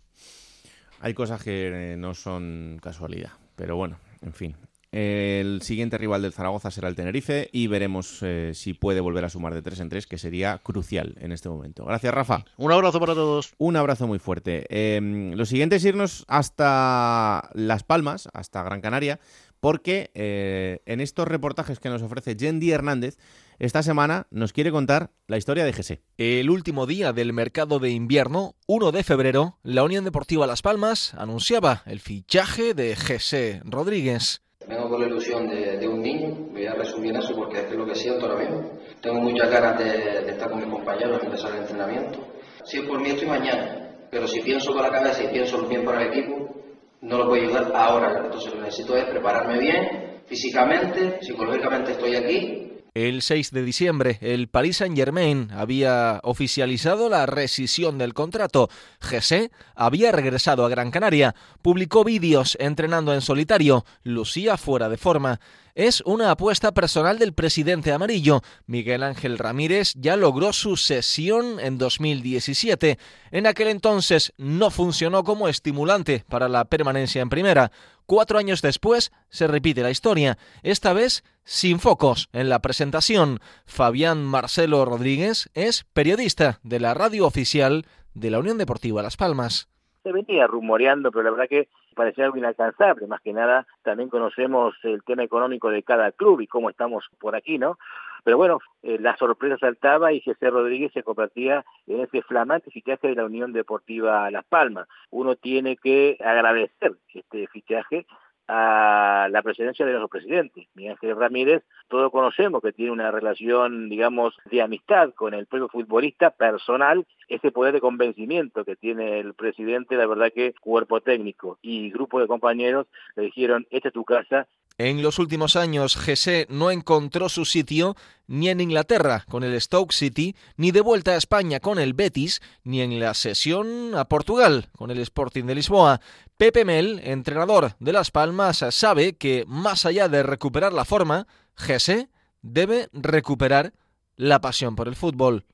Hay cosas que no son casualidad, pero bueno, en fin, el siguiente rival del Zaragoza será el Tenerife y veremos eh, si puede volver a sumar de 3 en 3, que sería crucial en este momento. Gracias, Rafa. Un abrazo para todos. Un abrazo muy fuerte. Eh, lo siguiente es irnos hasta Las Palmas, hasta Gran Canaria, porque eh, en estos reportajes que nos ofrece Yendi Hernández, esta semana nos quiere contar la historia de GC. El último día del mercado de invierno, 1 de febrero, la Unión Deportiva Las Palmas anunciaba el fichaje de GC Rodríguez. Vengo con la ilusión de, un niño, voy a resumir eso porque es lo que siento ahora mismo. Tengo muchas ganas de, estar con mis compañeros, empezar el entrenamiento. Si es por mí, estoy mañana, pero si pienso con la cabeza y pienso bien para el equipo, no lo puedo ayudar ahora. Entonces lo que necesito es prepararme bien, físicamente, psicológicamente estoy aquí, el 6 de diciembre, el Paris Saint-Germain había oficializado la rescisión del contrato. Gessé había regresado a Gran Canaria, publicó vídeos entrenando en solitario, lucía fuera de forma es una apuesta personal del presidente amarillo. Miguel Ángel Ramírez ya logró su sesión en 2017. En aquel entonces no funcionó como estimulante para la permanencia en primera. Cuatro años después se repite la historia, esta vez sin focos en la presentación. Fabián Marcelo Rodríguez es periodista de la radio oficial de la Unión Deportiva Las Palmas. Se venía rumoreando, pero la verdad que parecía algo inalcanzable. Más que nada, también conocemos el tema económico de cada club y cómo estamos por aquí, ¿no? Pero bueno, eh, la sorpresa saltaba y José Rodríguez se convertía en ese flamante fichaje de la Unión Deportiva Las Palmas. Uno tiene que agradecer este fichaje a la presidencia de los presidentes. Miguel Ángel Ramírez, todos conocemos que tiene una relación, digamos, de amistad con el propio futbolista personal, ese poder de convencimiento que tiene el presidente, la verdad que cuerpo técnico y grupo de compañeros le dijeron, esta es tu casa, en los últimos años, Jesse no encontró su sitio ni en Inglaterra con el Stoke City, ni de vuelta a España con el Betis, ni en la sesión a Portugal con el Sporting de Lisboa. Pepe Mel, entrenador de Las Palmas, sabe que más allá de recuperar la forma, Jesse debe recuperar la pasión por el fútbol.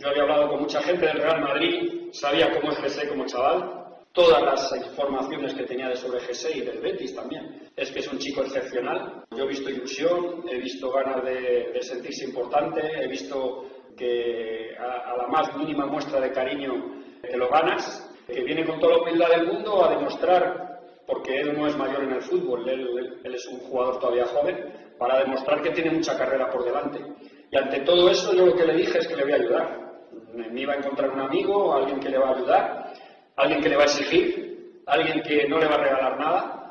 Yo había hablado con mucha gente del Real Madrid, sabía cómo es Jesse como chaval, todas las informaciones que tenía de sobre G6 y del Betis también. Es que es un chico excepcional. Yo he visto ilusión, he visto ganas de, sentirse importante, he visto que a, la más mínima muestra de cariño te lo ganas, que viene con toda la humildad del mundo a demostrar, porque él no es mayor en el fútbol, él, él es un jugador todavía joven, para demostrar que tiene mucha carrera por delante. Y ante todo eso yo lo que le dije es que le voy a ayudar. Me iba a encontrar un amigo, alguien que le va a ayudar alguien que le va a exigir, alguien que no le va a regalar nada,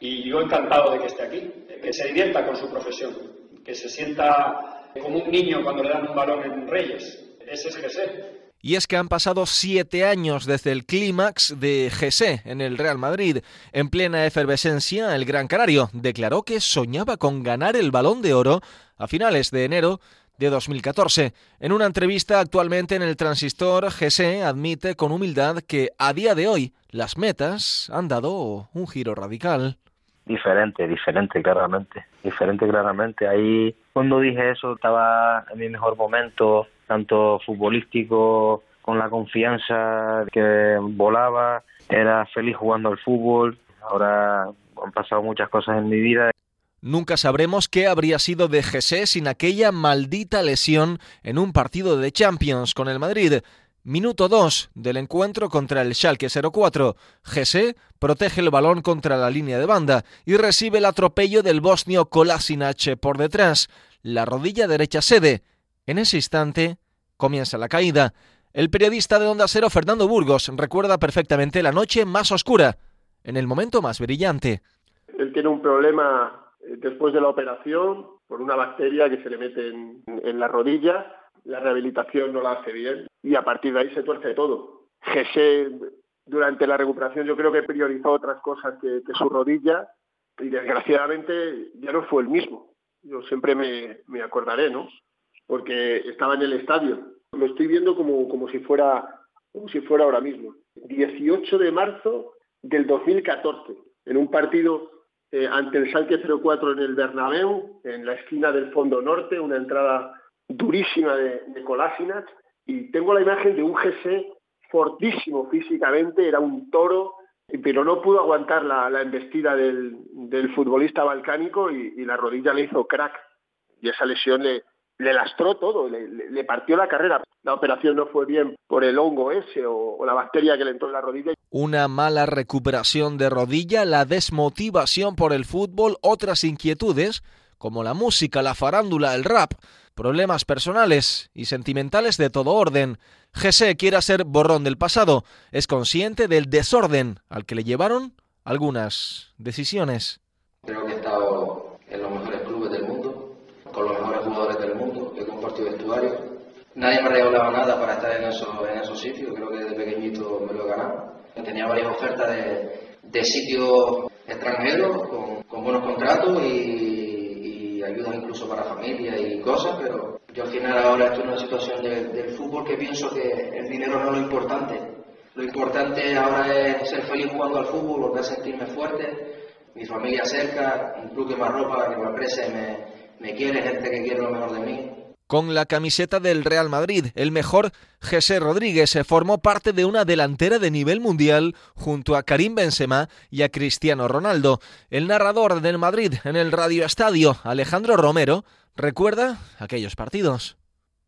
y yo encantado de que esté aquí, que se divierta con su profesión, que se sienta como un niño cuando le dan un balón en Reyes. Ese es José. Y es que han pasado siete años desde el clímax de José en el Real Madrid. En plena efervescencia, el Gran Canario declaró que soñaba con ganar el balón de oro a finales de enero de 2014. En una entrevista actualmente en el Transistor, GC admite con humildad que a día de hoy las metas han dado un giro radical. Diferente, diferente claramente, diferente claramente. Ahí cuando dije eso estaba en mi mejor momento, tanto futbolístico, con la confianza que volaba, era feliz jugando al fútbol. Ahora han pasado muchas cosas en mi vida Nunca sabremos qué habría sido de Jesse sin aquella maldita lesión en un partido de Champions con el Madrid. Minuto 2 del encuentro contra el Schalke 04. Jesse protege el balón contra la línea de banda y recibe el atropello del bosnio Kolasinac por detrás. La rodilla derecha cede. En ese instante comienza la caída. El periodista de Onda Cero Fernando Burgos recuerda perfectamente la noche más oscura, en el momento más brillante. Él tiene un problema después de la operación por una bacteria que se le mete en, la rodilla, la rehabilitación no la hace bien y a partir de ahí se tuerce todo. Jesse durante la recuperación yo creo que priorizó otras cosas que, su rodilla y desgraciadamente ya no fue el mismo. Yo siempre me, acordaré, ¿no? Porque estaba en el estadio. Lo estoy viendo como, como, si fuera, como si fuera ahora mismo. 18 de marzo del 2014, en un partido eh, ante el Salque 04 en el Bernabéu, en la esquina del fondo norte, una entrada durísima de, de y tengo la imagen de un GC fortísimo físicamente, era un toro, pero no pudo aguantar la, embestida del, futbolista balcánico y, y, la rodilla le hizo crack. Y esa lesión le, le lastró todo, le, partió la carrera. La operación no fue bien por el hongo ese o, la bacteria que le entró en la rodilla. Una mala recuperación de rodilla, la desmotivación por el fútbol, otras inquietudes como la música, la farándula, el rap, problemas personales y sentimentales de todo orden. Jesse quiere ser borrón del pasado, es consciente del desorden al que le llevaron algunas decisiones. Creo que he estado en los mejores clubes del mundo, con los mejores jugadores del mundo, he compartido vestuario. Nadie me regalaba nada para estar en esos, en esos sitios, creo que desde pequeñito me lo he ganado. Tenía varias ofertas de, de sitios extranjeros con, con buenos contratos y, y, ayudas incluso para familia y cosas, pero yo al final ahora estoy en una situación del fútbol que pienso que el dinero no es lo importante. Lo importante ahora es ser feliz jugando al fútbol, volver a sentirme fuerte, mi familia cerca, un club que me arropa, que me aprecia y me, me quiere, gente que quiere lo mejor de mí. Con la camiseta del Real Madrid, el mejor José Rodríguez se formó parte de una delantera de nivel mundial junto a Karim Benzema y a Cristiano Ronaldo. El narrador del Madrid en el Radio Estadio, Alejandro Romero, recuerda aquellos partidos.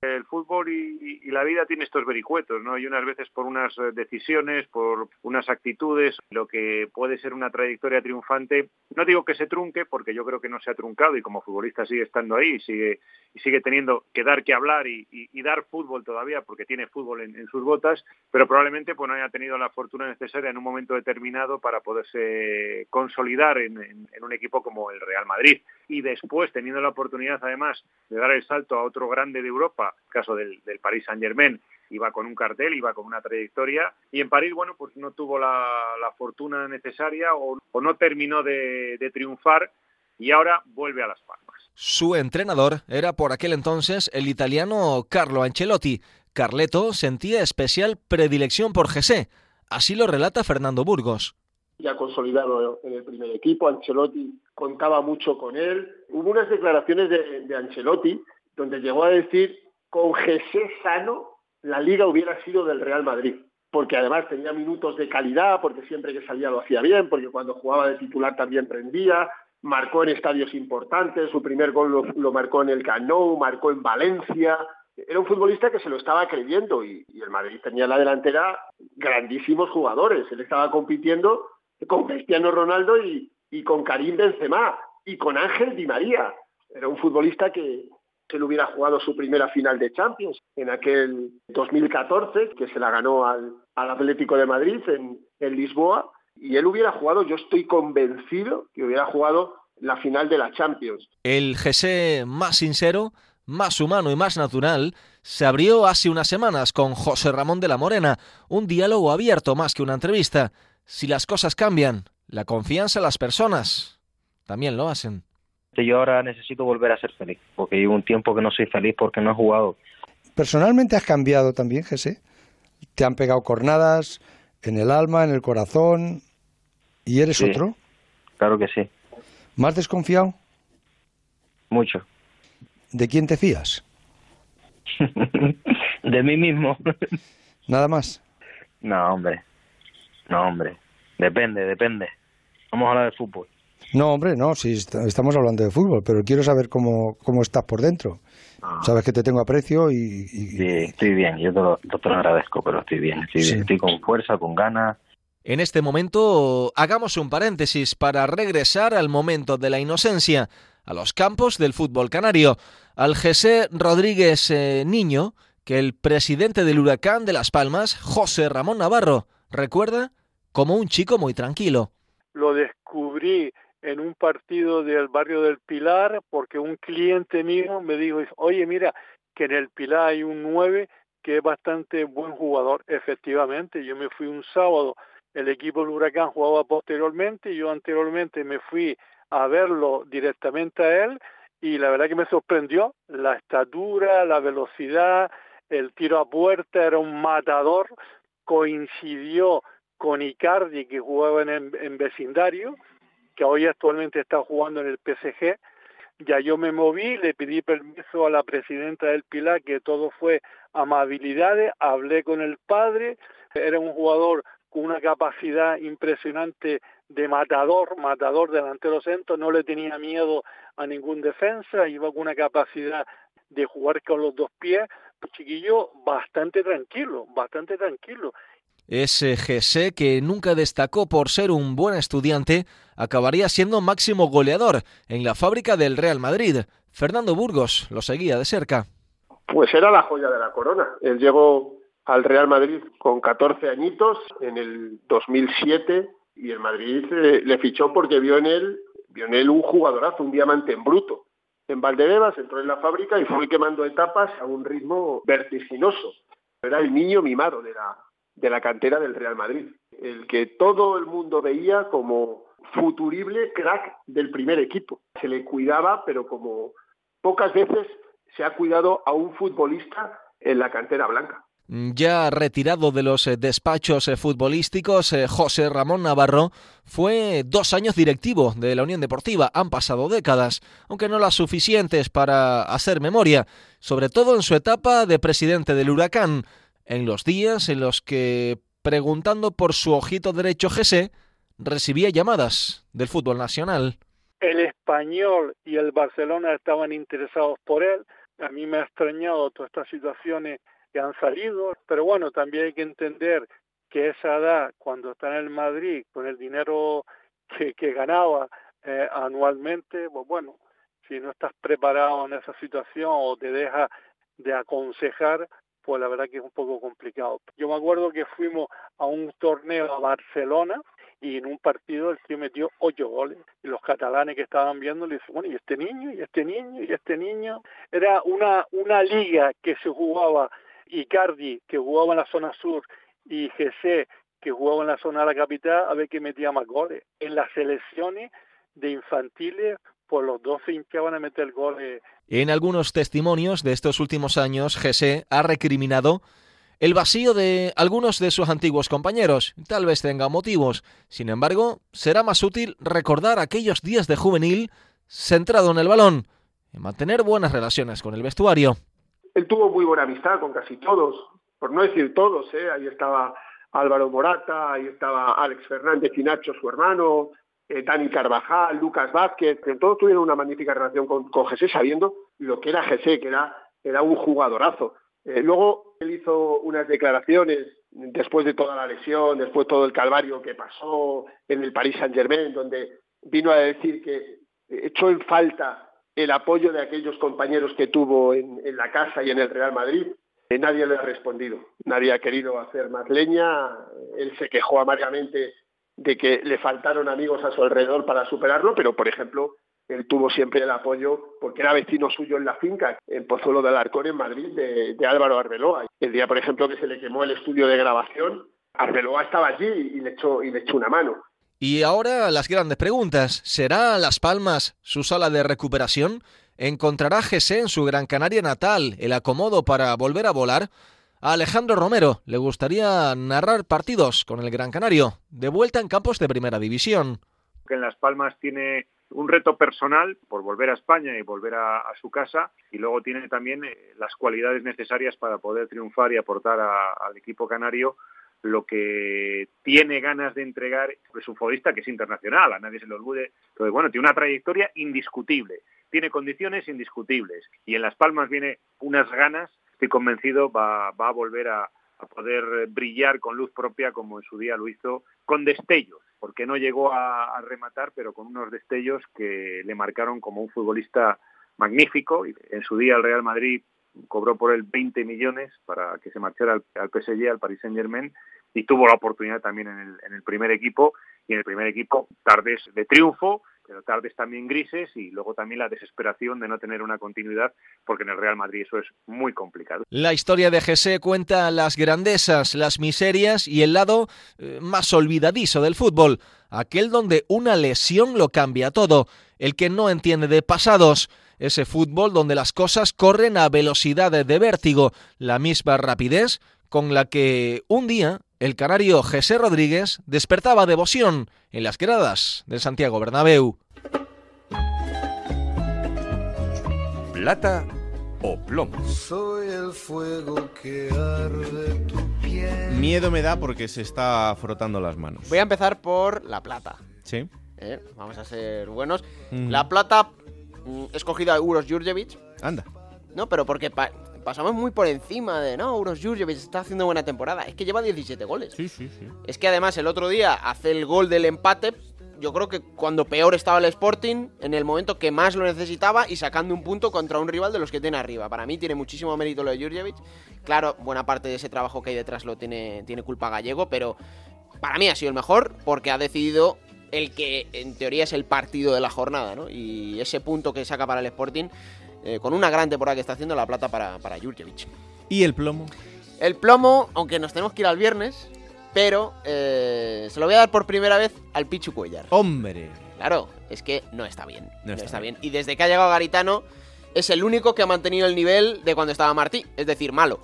El fútbol y, la vida tiene estos vericuetos, ¿no? Y unas veces por unas eh, decisiones, por unas actitudes, lo que puede ser una trayectoria triunfante, no digo que se trunque, porque yo creo que no se ha truncado y como futbolista sigue estando ahí, sigue y sigue teniendo que dar que hablar y, dar fútbol todavía, porque tiene fútbol en, sus botas, pero probablemente pues no haya tenido la fortuna necesaria en un momento determinado para poderse consolidar en un equipo como el Real Madrid y después teniendo la oportunidad además de dar el salto a otro grande de Europa, caso del, del Paris Saint Germain, iba con un cartel, iba con una trayectoria y en París, bueno, pues no tuvo la, fortuna necesaria o, no terminó de, de triunfar y ahora vuelve a Las Palmas. Su entrenador era por aquel entonces el italiano Carlo Ancelotti. Carleto sentía especial predilección por José. Así lo relata Fernando Burgos ya consolidado en el primer equipo. Ancelotti contaba mucho con él. Hubo unas declaraciones de, Ancelotti donde llegó a decir, con Jesé sano, la liga hubiera sido del Real Madrid. Porque además tenía minutos de calidad, porque siempre que salía lo hacía bien, porque cuando jugaba de titular también prendía, marcó en estadios importantes, su primer gol lo, marcó en el Cano, marcó en Valencia, era un futbolista que se lo estaba creyendo y, el Madrid tenía en la delantera grandísimos jugadores. Él estaba compitiendo con Cristiano Ronaldo y, con Karim Benzema y con Ángel Di María. Era un futbolista que, que le hubiera jugado su primera final de Champions en aquel 2014, que se la ganó al, Atlético de Madrid en, en Lisboa, y él hubiera jugado, yo estoy convencido que hubiera jugado la final de la Champions. El GC más sincero, más humano y más natural se abrió hace unas semanas con José Ramón de la Morena, un diálogo abierto más que una entrevista. Si las cosas cambian, la confianza en las personas también lo hacen. Yo ahora necesito volver a ser feliz, porque llevo un tiempo que no soy feliz porque no he jugado. Personalmente has cambiado también, Jesse. Te han pegado cornadas en el alma, en el corazón, y eres otro. Claro que sí. ¿Más desconfiado? Mucho. ¿De quién te fías? de mí mismo. ¿Nada más? No, hombre. No, hombre. Depende, depende. Vamos a hablar de fútbol. No, hombre, no, sí, estamos hablando de fútbol, pero quiero saber cómo, cómo estás por dentro. Ah. Sabes que te tengo aprecio y, Sí, estoy bien, yo te lo, agradezco, pero estoy bien, estoy bien, estoy con fuerza, con ganas. En este momento, hagamos un paréntesis para regresar al momento de la inocencia, a los campos del fútbol canario, al José Rodríguez eh, Niño, que el presidente del Huracán de Las Palmas, José Ramón Navarro, recuerda como un chico muy tranquilo. Lo descubrí en un partido del barrio del Pilar porque un cliente mío me dijo, oye, mira, que en el Pilar hay un 9 que es bastante buen jugador. Efectivamente, yo me fui un sábado, el equipo del Huracán jugaba posteriormente, yo anteriormente me fui a verlo directamente a él y la verdad que me sorprendió la estatura, la velocidad, el tiro a puerta, era un matador, coincidió con Icardi que jugaba en, vecindario, que hoy actualmente está jugando en el PSG. Ya yo me moví, le pedí permiso a la presidenta del Pilar, que todo fue amabilidades, hablé con el padre, era un jugador con una capacidad impresionante de matador, matador delantero centro, no le tenía miedo a ningún defensa, iba con una capacidad de jugar con los dos pies, un chiquillo bastante tranquilo, bastante tranquilo. Ese que nunca destacó por ser un buen estudiante, acabaría siendo máximo goleador en la fábrica del Real Madrid. Fernando Burgos lo seguía de cerca. Pues era la joya de la corona. Él llegó al Real Madrid con 14 añitos en el 2007 y el Madrid le, fichó porque vio en él vio en él un jugadorazo, un diamante en bruto. En Valdebebas entró en la fábrica y fue quemando etapas a un ritmo vertiginoso. Era el niño mimado de la, de la cantera del Real Madrid, el que todo el mundo veía como futurible crack del primer equipo. Se le cuidaba, pero como pocas veces se ha cuidado a un futbolista en la cantera blanca. Ya retirado de los eh, despachos eh, futbolísticos, eh, José Ramón Navarro fue dos años directivo de la Unión Deportiva. Han pasado décadas, aunque no las suficientes para hacer memoria, sobre todo en su etapa de presidente del Huracán, en los días en los que, preguntando por su ojito derecho GC, recibía llamadas del fútbol nacional. El español y el Barcelona estaban interesados por él, A mí me ha extrañado todas estas situaciones que han salido, pero bueno, también hay que entender que esa edad, cuando está en el Madrid, con el dinero que, que ganaba eh, anualmente, pues bueno, si no estás preparado en esa situación o te deja de aconsejar, pues la verdad que es un poco complicado. Yo me acuerdo que fuimos a un torneo a Barcelona y en un partido el tío metió ocho goles. Y los catalanes que estaban viendo le dicen, bueno, ¿y este niño? ¿Y este niño? ¿Y este niño? Era una, una liga que se jugaba, Icardi, que jugaba en la zona sur, y GC, que jugaba en la zona de la capital, a ver qué metía más goles. En las selecciones de infantiles, pues los dos se hinchaban a meter goles. En algunos testimonios de estos últimos años, GC ha recriminado el vacío de algunos de sus antiguos compañeros. Tal vez tenga motivos. Sin embargo, será más útil recordar aquellos días de juvenil centrado en el balón y mantener buenas relaciones con el vestuario. Él tuvo muy buena amistad con casi todos, por no decir todos, ¿eh? ahí estaba Álvaro Morata, ahí estaba Alex Fernández y Nacho, su hermano, eh, Dani Carvajal, Lucas Vázquez, que todos tuvieron una magnífica relación con, con sabiendo lo que era Jesse, que era, un jugadorazo. Eh, luego él hizo unas declaraciones después de toda la lesión, después de todo el calvario que pasó en el Paris Saint Germain, donde vino a decir que echó en falta el apoyo de aquellos compañeros que tuvo en, la casa y en el Real Madrid. Eh, nadie le ha respondido, nadie ha querido hacer más leña. Él se quejó amargamente de que le faltaron amigos a su alrededor para superarlo, pero por ejemplo, él tuvo siempre el apoyo, porque era vecino suyo en la finca, en Pozuelo del Arcón, en Madrid, de, Álvaro Arbeloa. El día, por ejemplo, que se le quemó el estudio de grabación, Arbeloa estaba allí y le echó, y le echó una mano. Y ahora las grandes preguntas. ¿Será Las Palmas su sala de recuperación? ¿Encontrará Gese en su Gran Canaria natal el acomodo para volver a volar? A Alejandro Romero le gustaría narrar partidos con el Gran Canario, de vuelta en campos de primera división. Que en Las Palmas tiene un reto personal por volver a España y volver a, su casa y luego tiene también eh, las cualidades necesarias para poder triunfar y aportar al equipo canario lo que tiene ganas de entregar es un futbolista que es internacional, a nadie se lo olvide. Entonces, bueno, tiene una trayectoria indiscutible, tiene condiciones indiscutibles y en Las Palmas viene unas ganas, estoy convencido, va, va a volver a, a poder brillar con luz propia como en su día lo hizo, con destellos, porque no llegó a, rematar, pero con unos destellos que le marcaron como un futbolista magnífico. En su día el Real Madrid cobró por él 20 millones para que se marchara al, al PSG, al Paris Saint Germain, y tuvo la oportunidad también en el, en el primer equipo, y en el primer equipo tardes de triunfo, pero tardes también grises y luego también la desesperación de no tener una continuidad, porque en el Real Madrid eso es muy complicado. La historia de Jesse cuenta las grandezas, las miserias y el lado eh, más olvidadizo del fútbol, aquel donde una lesión lo cambia todo, el que no entiende de pasados, ese fútbol donde las cosas corren a velocidad de vértigo, la misma rapidez con la que un día el canario José Rodríguez despertaba devoción en las gradas del Santiago Bernabéu. Plata o plomo. Soy el fuego que arde tu piel. Miedo me da porque se está frotando las manos. Voy a empezar por la plata. Sí. ¿Eh? Vamos a ser buenos. La plata mm, escogida a Uros Jurjevic. Anda. No, pero porque pasamos muy por encima de, no, Uros Jurjevic está haciendo buena temporada. Es que lleva 17 goles. Sí, sí, sí. Es que además el otro día hace el gol del empate. Yo creo que cuando peor estaba el Sporting, en el momento que más lo necesitaba y sacando un punto contra un rival de los que tiene arriba. Para mí tiene muchísimo mérito lo de Jurjevic. Claro, buena parte de ese trabajo que hay detrás lo tiene, tiene culpa Gallego, pero para mí ha sido el mejor porque ha decidido el que en teoría es el partido de la jornada, ¿no? Y ese punto que saca para el Sporting eh, con una gran temporada que está haciendo la plata para, para Jurjevic. ¿Y el plomo? El plomo, aunque nos tenemos que ir al viernes, pero eh, se lo voy a dar por primera vez al Pichu Cuellar. ¡Hombre! Claro, es que no está bien. No, está, bien. Y desde que ha llegado Garitano, es el único que ha mantenido el nivel de cuando estaba Martí, es decir, malo.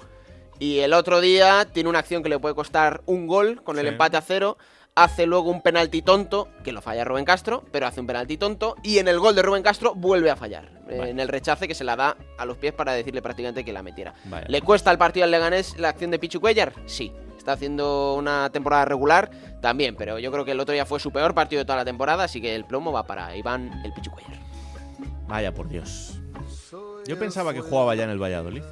Y el otro día tiene una acción que le puede costar un gol con el empate a cero hace luego un penalti tonto, que lo falla Rubén Castro, pero hace un penalti tonto, y en el gol de Rubén Castro vuelve a fallar, en el rechace que se la da a los pies para decirle prácticamente que la metiera. ¿Le cuesta al partido al Leganés la acción de Pichu Cuellar? Sí. ¿Está haciendo una temporada regular? También, pero yo creo que el otro día fue su peor partido de toda la temporada, así que el plomo va para Iván el Pichu Cuellar. Vaya por Dios. Yo pensaba que jugaba ya en el Valladolid.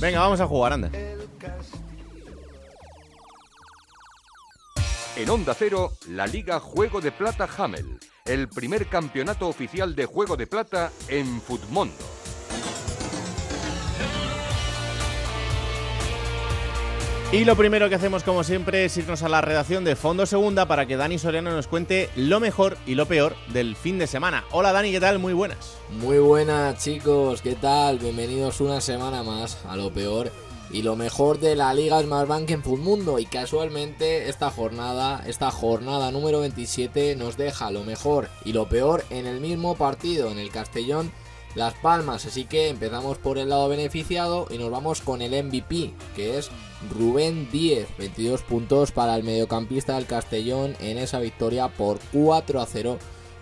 Venga, vamos a jugar, anda. En Onda Cero, la Liga Juego de Plata Hamel, el primer campeonato oficial de Juego de Plata en Futmundo. Y lo primero que hacemos, como siempre, es irnos a la redacción de Fondo Segunda para que Dani Soriano nos cuente lo mejor y lo peor del fin de semana. Hola Dani, ¿qué tal? Muy buenas. Muy buenas chicos, ¿qué tal? Bienvenidos una semana más a lo peor y lo mejor de la Liga Smartbank en Mundo. Y casualmente esta jornada, esta jornada número 27 nos deja lo mejor y lo peor en el mismo partido, en el Castellón Las Palmas. Así que empezamos por el lado beneficiado y nos vamos con el MVP, que es Rubén Díez. 22 puntos para el mediocampista del Castellón en esa victoria por 4 a 0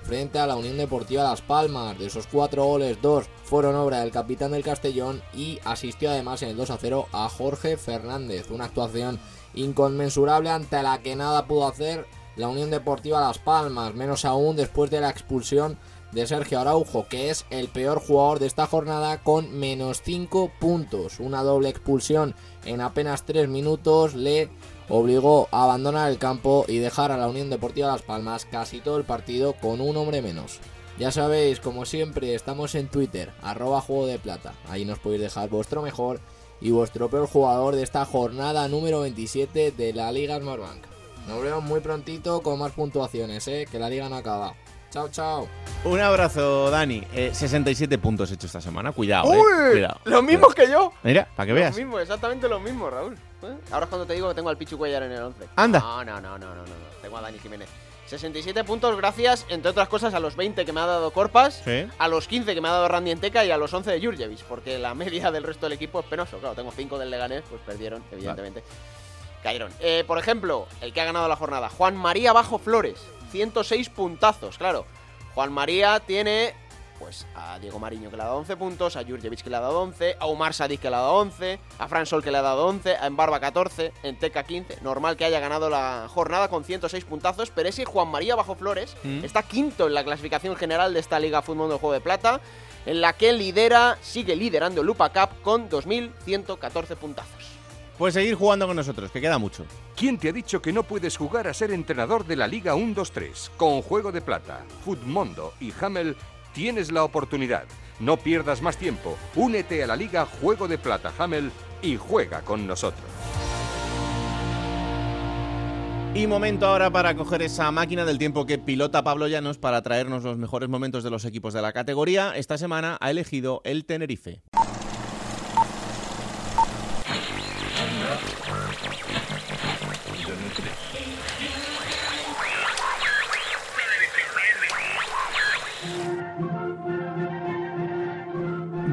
frente a la Unión Deportiva Las Palmas. De esos cuatro goles, dos fueron obra del capitán del Castellón y asistió además en el 2 a 0 a Jorge Fernández. Una actuación inconmensurable ante la que nada pudo hacer la Unión Deportiva Las Palmas, menos aún después de la expulsión de Sergio Araujo, que es el peor jugador de esta jornada con menos 5 puntos. Una doble expulsión en apenas 3 minutos le obligó a abandonar el campo y dejar a la Unión Deportiva Las Palmas casi todo el partido con un hombre menos. Ya sabéis, como siempre, estamos en Twitter, arroba juego de plata. Ahí nos podéis dejar vuestro mejor y vuestro peor jugador de esta jornada número 27 de la Liga Smartbank. Nos vemos muy prontito con más puntuaciones, ¿eh? que la liga no acaba. Chao, chao. Un abrazo, Dani. Eh, 67 puntos hecho esta semana. Cuidado, eh. ¡Uy! Cuidado. Los mismos que yo. Mira, para que veas. Exactamente los mismos, Raúl. ¿Eh? Ahora es cuando te digo que tengo al Pichu Cuellar en el 11. Anda. No, no, no, no, no, no. Tengo a Dani Jiménez. 67 puntos gracias, entre otras cosas, a los 20 que me ha dado Corpas, Sí. a los 15 que me ha dado Randy Enteca y a los 11 de Jurjevic, porque la media del resto del equipo es penoso. Claro, tengo 5 del Leganés, pues perdieron, evidentemente. Cayeron. Eh, por ejemplo, el que ha ganado la jornada, Juan María Bajo Flores, 106 puntazos, claro. Juan María tiene pues a Diego Mariño que le ha dado 11 puntos, a Jurjevic que le ha dado 11, a Omar Sadik que le ha dado 11, a Fran Sol que le ha dado 11, a Embarba 14, Enteca 15. Normal que haya ganado la jornada con 106 puntazos, pero ese Juan María Bajo Flores Mm. está quinto en la clasificación general de esta Liga Fútbol del Juego de Plata, en la que lidera, sigue liderando el Lupa Cup con 2.114 puntazos. Puedes seguir jugando con nosotros, que queda mucho. ¿Quién te ha dicho que no puedes jugar a ser entrenador de la Liga 1-2-3? Con Juego de Plata, Futmundo y Hamel tienes la oportunidad. No pierdas más tiempo. Únete a la Liga Juego de Plata Hamel y juega con nosotros. Y momento ahora para coger esa máquina del tiempo que pilota Pablo Llanos para traernos los mejores momentos de los equipos de la categoría. Esta semana ha elegido el Tenerife.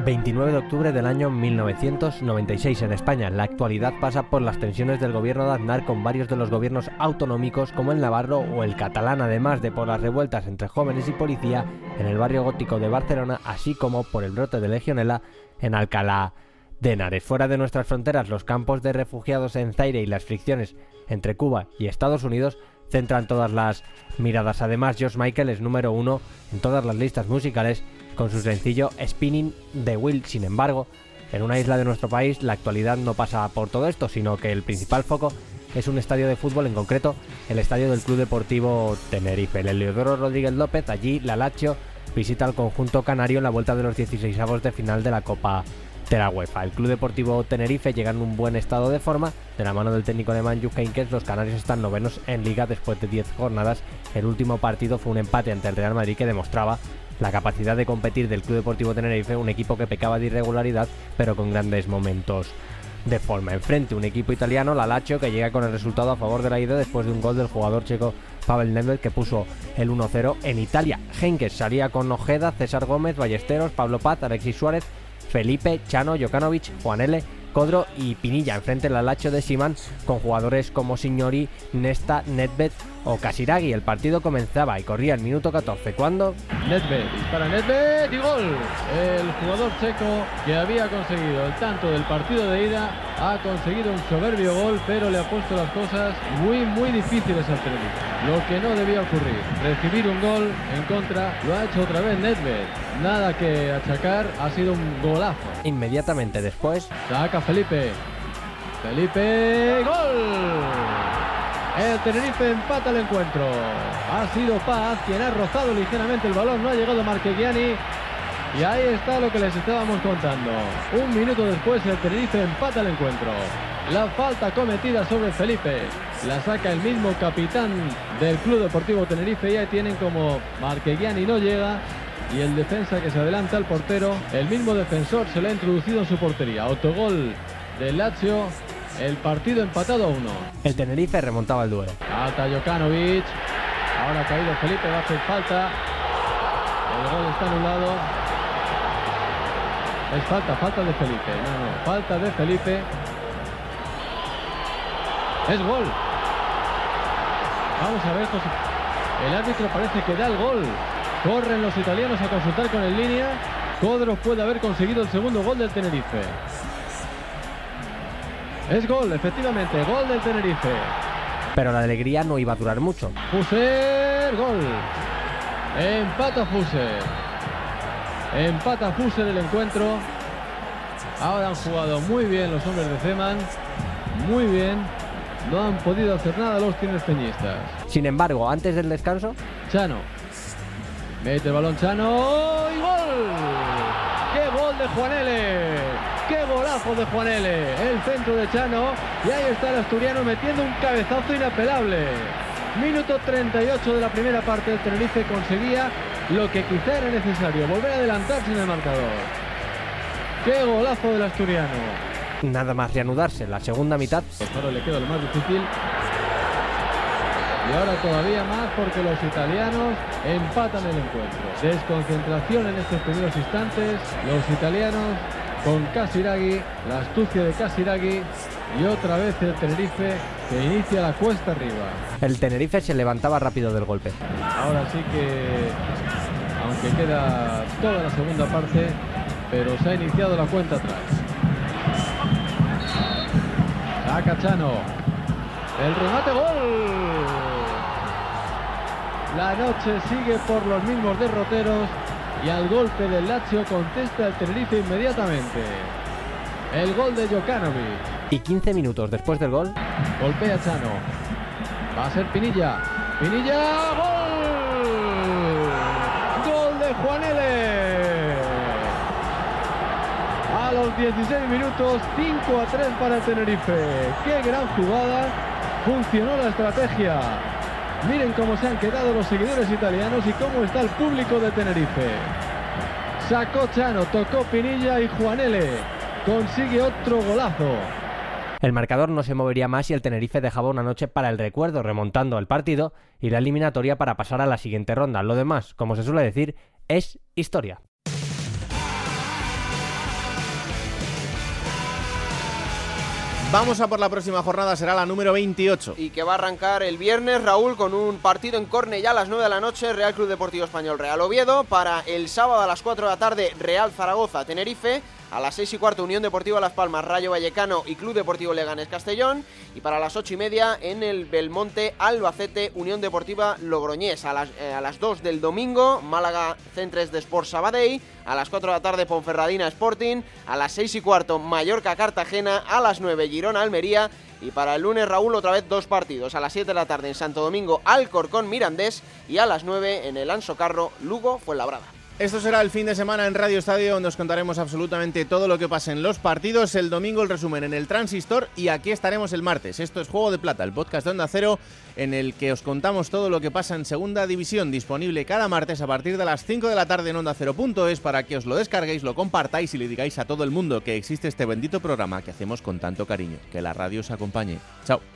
29 de octubre del año 1996 en España. La actualidad pasa por las tensiones del gobierno de Aznar con varios de los gobiernos autonómicos como el navarro o el catalán, además de por las revueltas entre jóvenes y policía en el barrio gótico de Barcelona, así como por el brote de legionela en Alcalá de Henares. Fuera de nuestras fronteras, los campos de refugiados en Zaire y las fricciones entre Cuba y Estados Unidos centran todas las miradas. Además, George Michael es número uno en todas las listas musicales con su sencillo Spinning the Wheel. Sin embargo, en una isla de nuestro país la actualidad no pasa por todo esto, sino que el principal foco es un estadio de fútbol, en concreto el estadio del Club Deportivo Tenerife. El Eleodoro Rodríguez López, allí la Lazio visita al conjunto canario en la vuelta de los 16 avos de final de la Copa UEFA. El Club Deportivo Tenerife llega en un buen estado de forma. De la mano del técnico de Manju Heinkes, los canarios están novenos en liga después de 10 jornadas. El último partido fue un empate ante el Real Madrid que demostraba la capacidad de competir del Club Deportivo Tenerife, un equipo que pecaba de irregularidad, pero con grandes momentos de forma. Enfrente un equipo italiano, la Lazio, que llega con el resultado a favor de la ida después de un gol del jugador checo Pavel Nedved que puso el 1-0 en Italia. Henkes salía con Ojeda, César Gómez, Ballesteros, Pablo Paz, Alexis Suárez, Felipe, Chano, Jokanovic, Juan L., Codro y Pinilla. Enfrente la Lacho de Simán con jugadores como Signori, Nesta, Nedved o Casiraghi. El partido comenzaba y corría el minuto 14 cuando... Nedved para Nedved y gol. El jugador checo que había conseguido el tanto del partido de ida ha conseguido un soberbio gol, pero le ha puesto las cosas muy, muy difíciles al Tenerife. Lo que no debía ocurrir, recibir un gol en contra, lo ha hecho otra vez Nedved. Nada que achacar, ha sido un golazo. Inmediatamente después... Saca Felipe. Felipe, gol. El Tenerife empata el encuentro. Ha sido Paz quien ha rozado ligeramente el balón. No ha llegado Marquegiani. Y ahí está lo que les estábamos contando. Un minuto después el Tenerife empata el encuentro. La falta cometida sobre Felipe la saca el mismo capitán del Club Deportivo Tenerife. Y ahí tienen como Marquegiani no llega. Y el defensa que se adelanta al portero. El mismo defensor se le ha introducido en su portería. Autogol del Lazio el partido empatado a uno. El Tenerife remontaba el duelo. Falta Jokanovic. Ahora ha caído Felipe, va a hacer falta. El gol está anulado. Es falta, falta de Felipe. No, no, falta de Felipe. Es gol. Vamos a ver, José. El árbitro parece que da el gol. Corren los italianos a consultar con el línea. Codros puede haber conseguido el segundo gol del Tenerife. Es gol, efectivamente, gol del Tenerife. Pero la alegría no iba a durar mucho. Fuser, gol. Empata Fuser. Empata Fuser el encuentro. Ahora han jugado muy bien los hombres de Zeman. Muy bien. No han podido hacer nada los tinerfeñistas. Sin embargo, antes del descanso... Chano. Mete el balón Chano y gol. ¡Qué gol de Juanele! ¡Qué golazo de Juanele! El centro de Chano. Y ahí está el asturiano metiendo un cabezazo inapelable. Minuto 38 de la primera parte. El Tenerife conseguía lo que quizá era necesario. Volver a adelantarse en el marcador. ¡Qué golazo del asturiano! Nada más reanudarse la segunda mitad. Ahora le queda lo más difícil. Y ahora todavía más porque los italianos empatan el encuentro. Desconcentración en estos primeros instantes. Los italianos con Casiraghi, la astucia de Casiraghi y otra vez el Tenerife que inicia la cuesta arriba. El Tenerife se levantaba rápido del golpe. Ahora sí que, aunque queda toda la segunda parte, pero se ha iniciado la cuenta atrás. Saca Chano. El remate gol. La noche sigue por los mismos derroteros y al golpe del Lazio contesta el Tenerife inmediatamente. El gol de Jokanovic. Y 15 minutos después del gol, golpea Chano. Va a ser Pinilla. Pinilla, gol. Gol de Juanele. A los 16 minutos, 5 a 3 para el Tenerife. Qué gran jugada. Funcionó la estrategia. Miren cómo se han quedado los seguidores italianos y cómo está el público de Tenerife. Sacó Chano, tocó Pinilla y Juanele consigue otro golazo. El marcador no se movería más y el Tenerife dejaba una noche para el recuerdo, remontando el partido y la eliminatoria para pasar a la siguiente ronda. Lo demás, como se suele decir, es historia. Vamos a por la próxima jornada, será la número 28. Y que va a arrancar el viernes, Raúl, con un partido en Cornellá a las 9 de la noche, Real Club Deportivo Español Real Oviedo. Para el sábado a las 4 de la tarde, Real Zaragoza Tenerife. A las 6 y cuarto, Unión Deportiva Las Palmas, Rayo Vallecano y Club Deportivo Leganés Castellón. Y para las 8 y media, en el Belmonte, Albacete, Unión Deportiva Logroñés. A las, eh, a las 2 del domingo, Málaga Centres de Sport Sabadell. A las 4 de la tarde, Ponferradina Sporting. A las 6 y cuarto, Mallorca Cartagena. A las 9, Girona Almería. Y para el lunes, Raúl, otra vez dos partidos. A las 7 de la tarde en Santo Domingo, Alcorcón Mirandés. Y a las 9 en el Anso Carro, Lugo Fuenlabrada. Esto será el fin de semana en Radio Estadio, donde os contaremos absolutamente todo lo que pasa en los partidos. El domingo el resumen en el Transistor y aquí estaremos el martes. Esto es Juego de Plata, el podcast de Onda Cero, en el que os contamos todo lo que pasa en Segunda División, disponible cada martes a partir de las 5 de la tarde en Onda Cero.es para que os lo descarguéis, lo compartáis y le digáis a todo el mundo que existe este bendito programa que hacemos con tanto cariño. Que la radio os acompañe. Chao.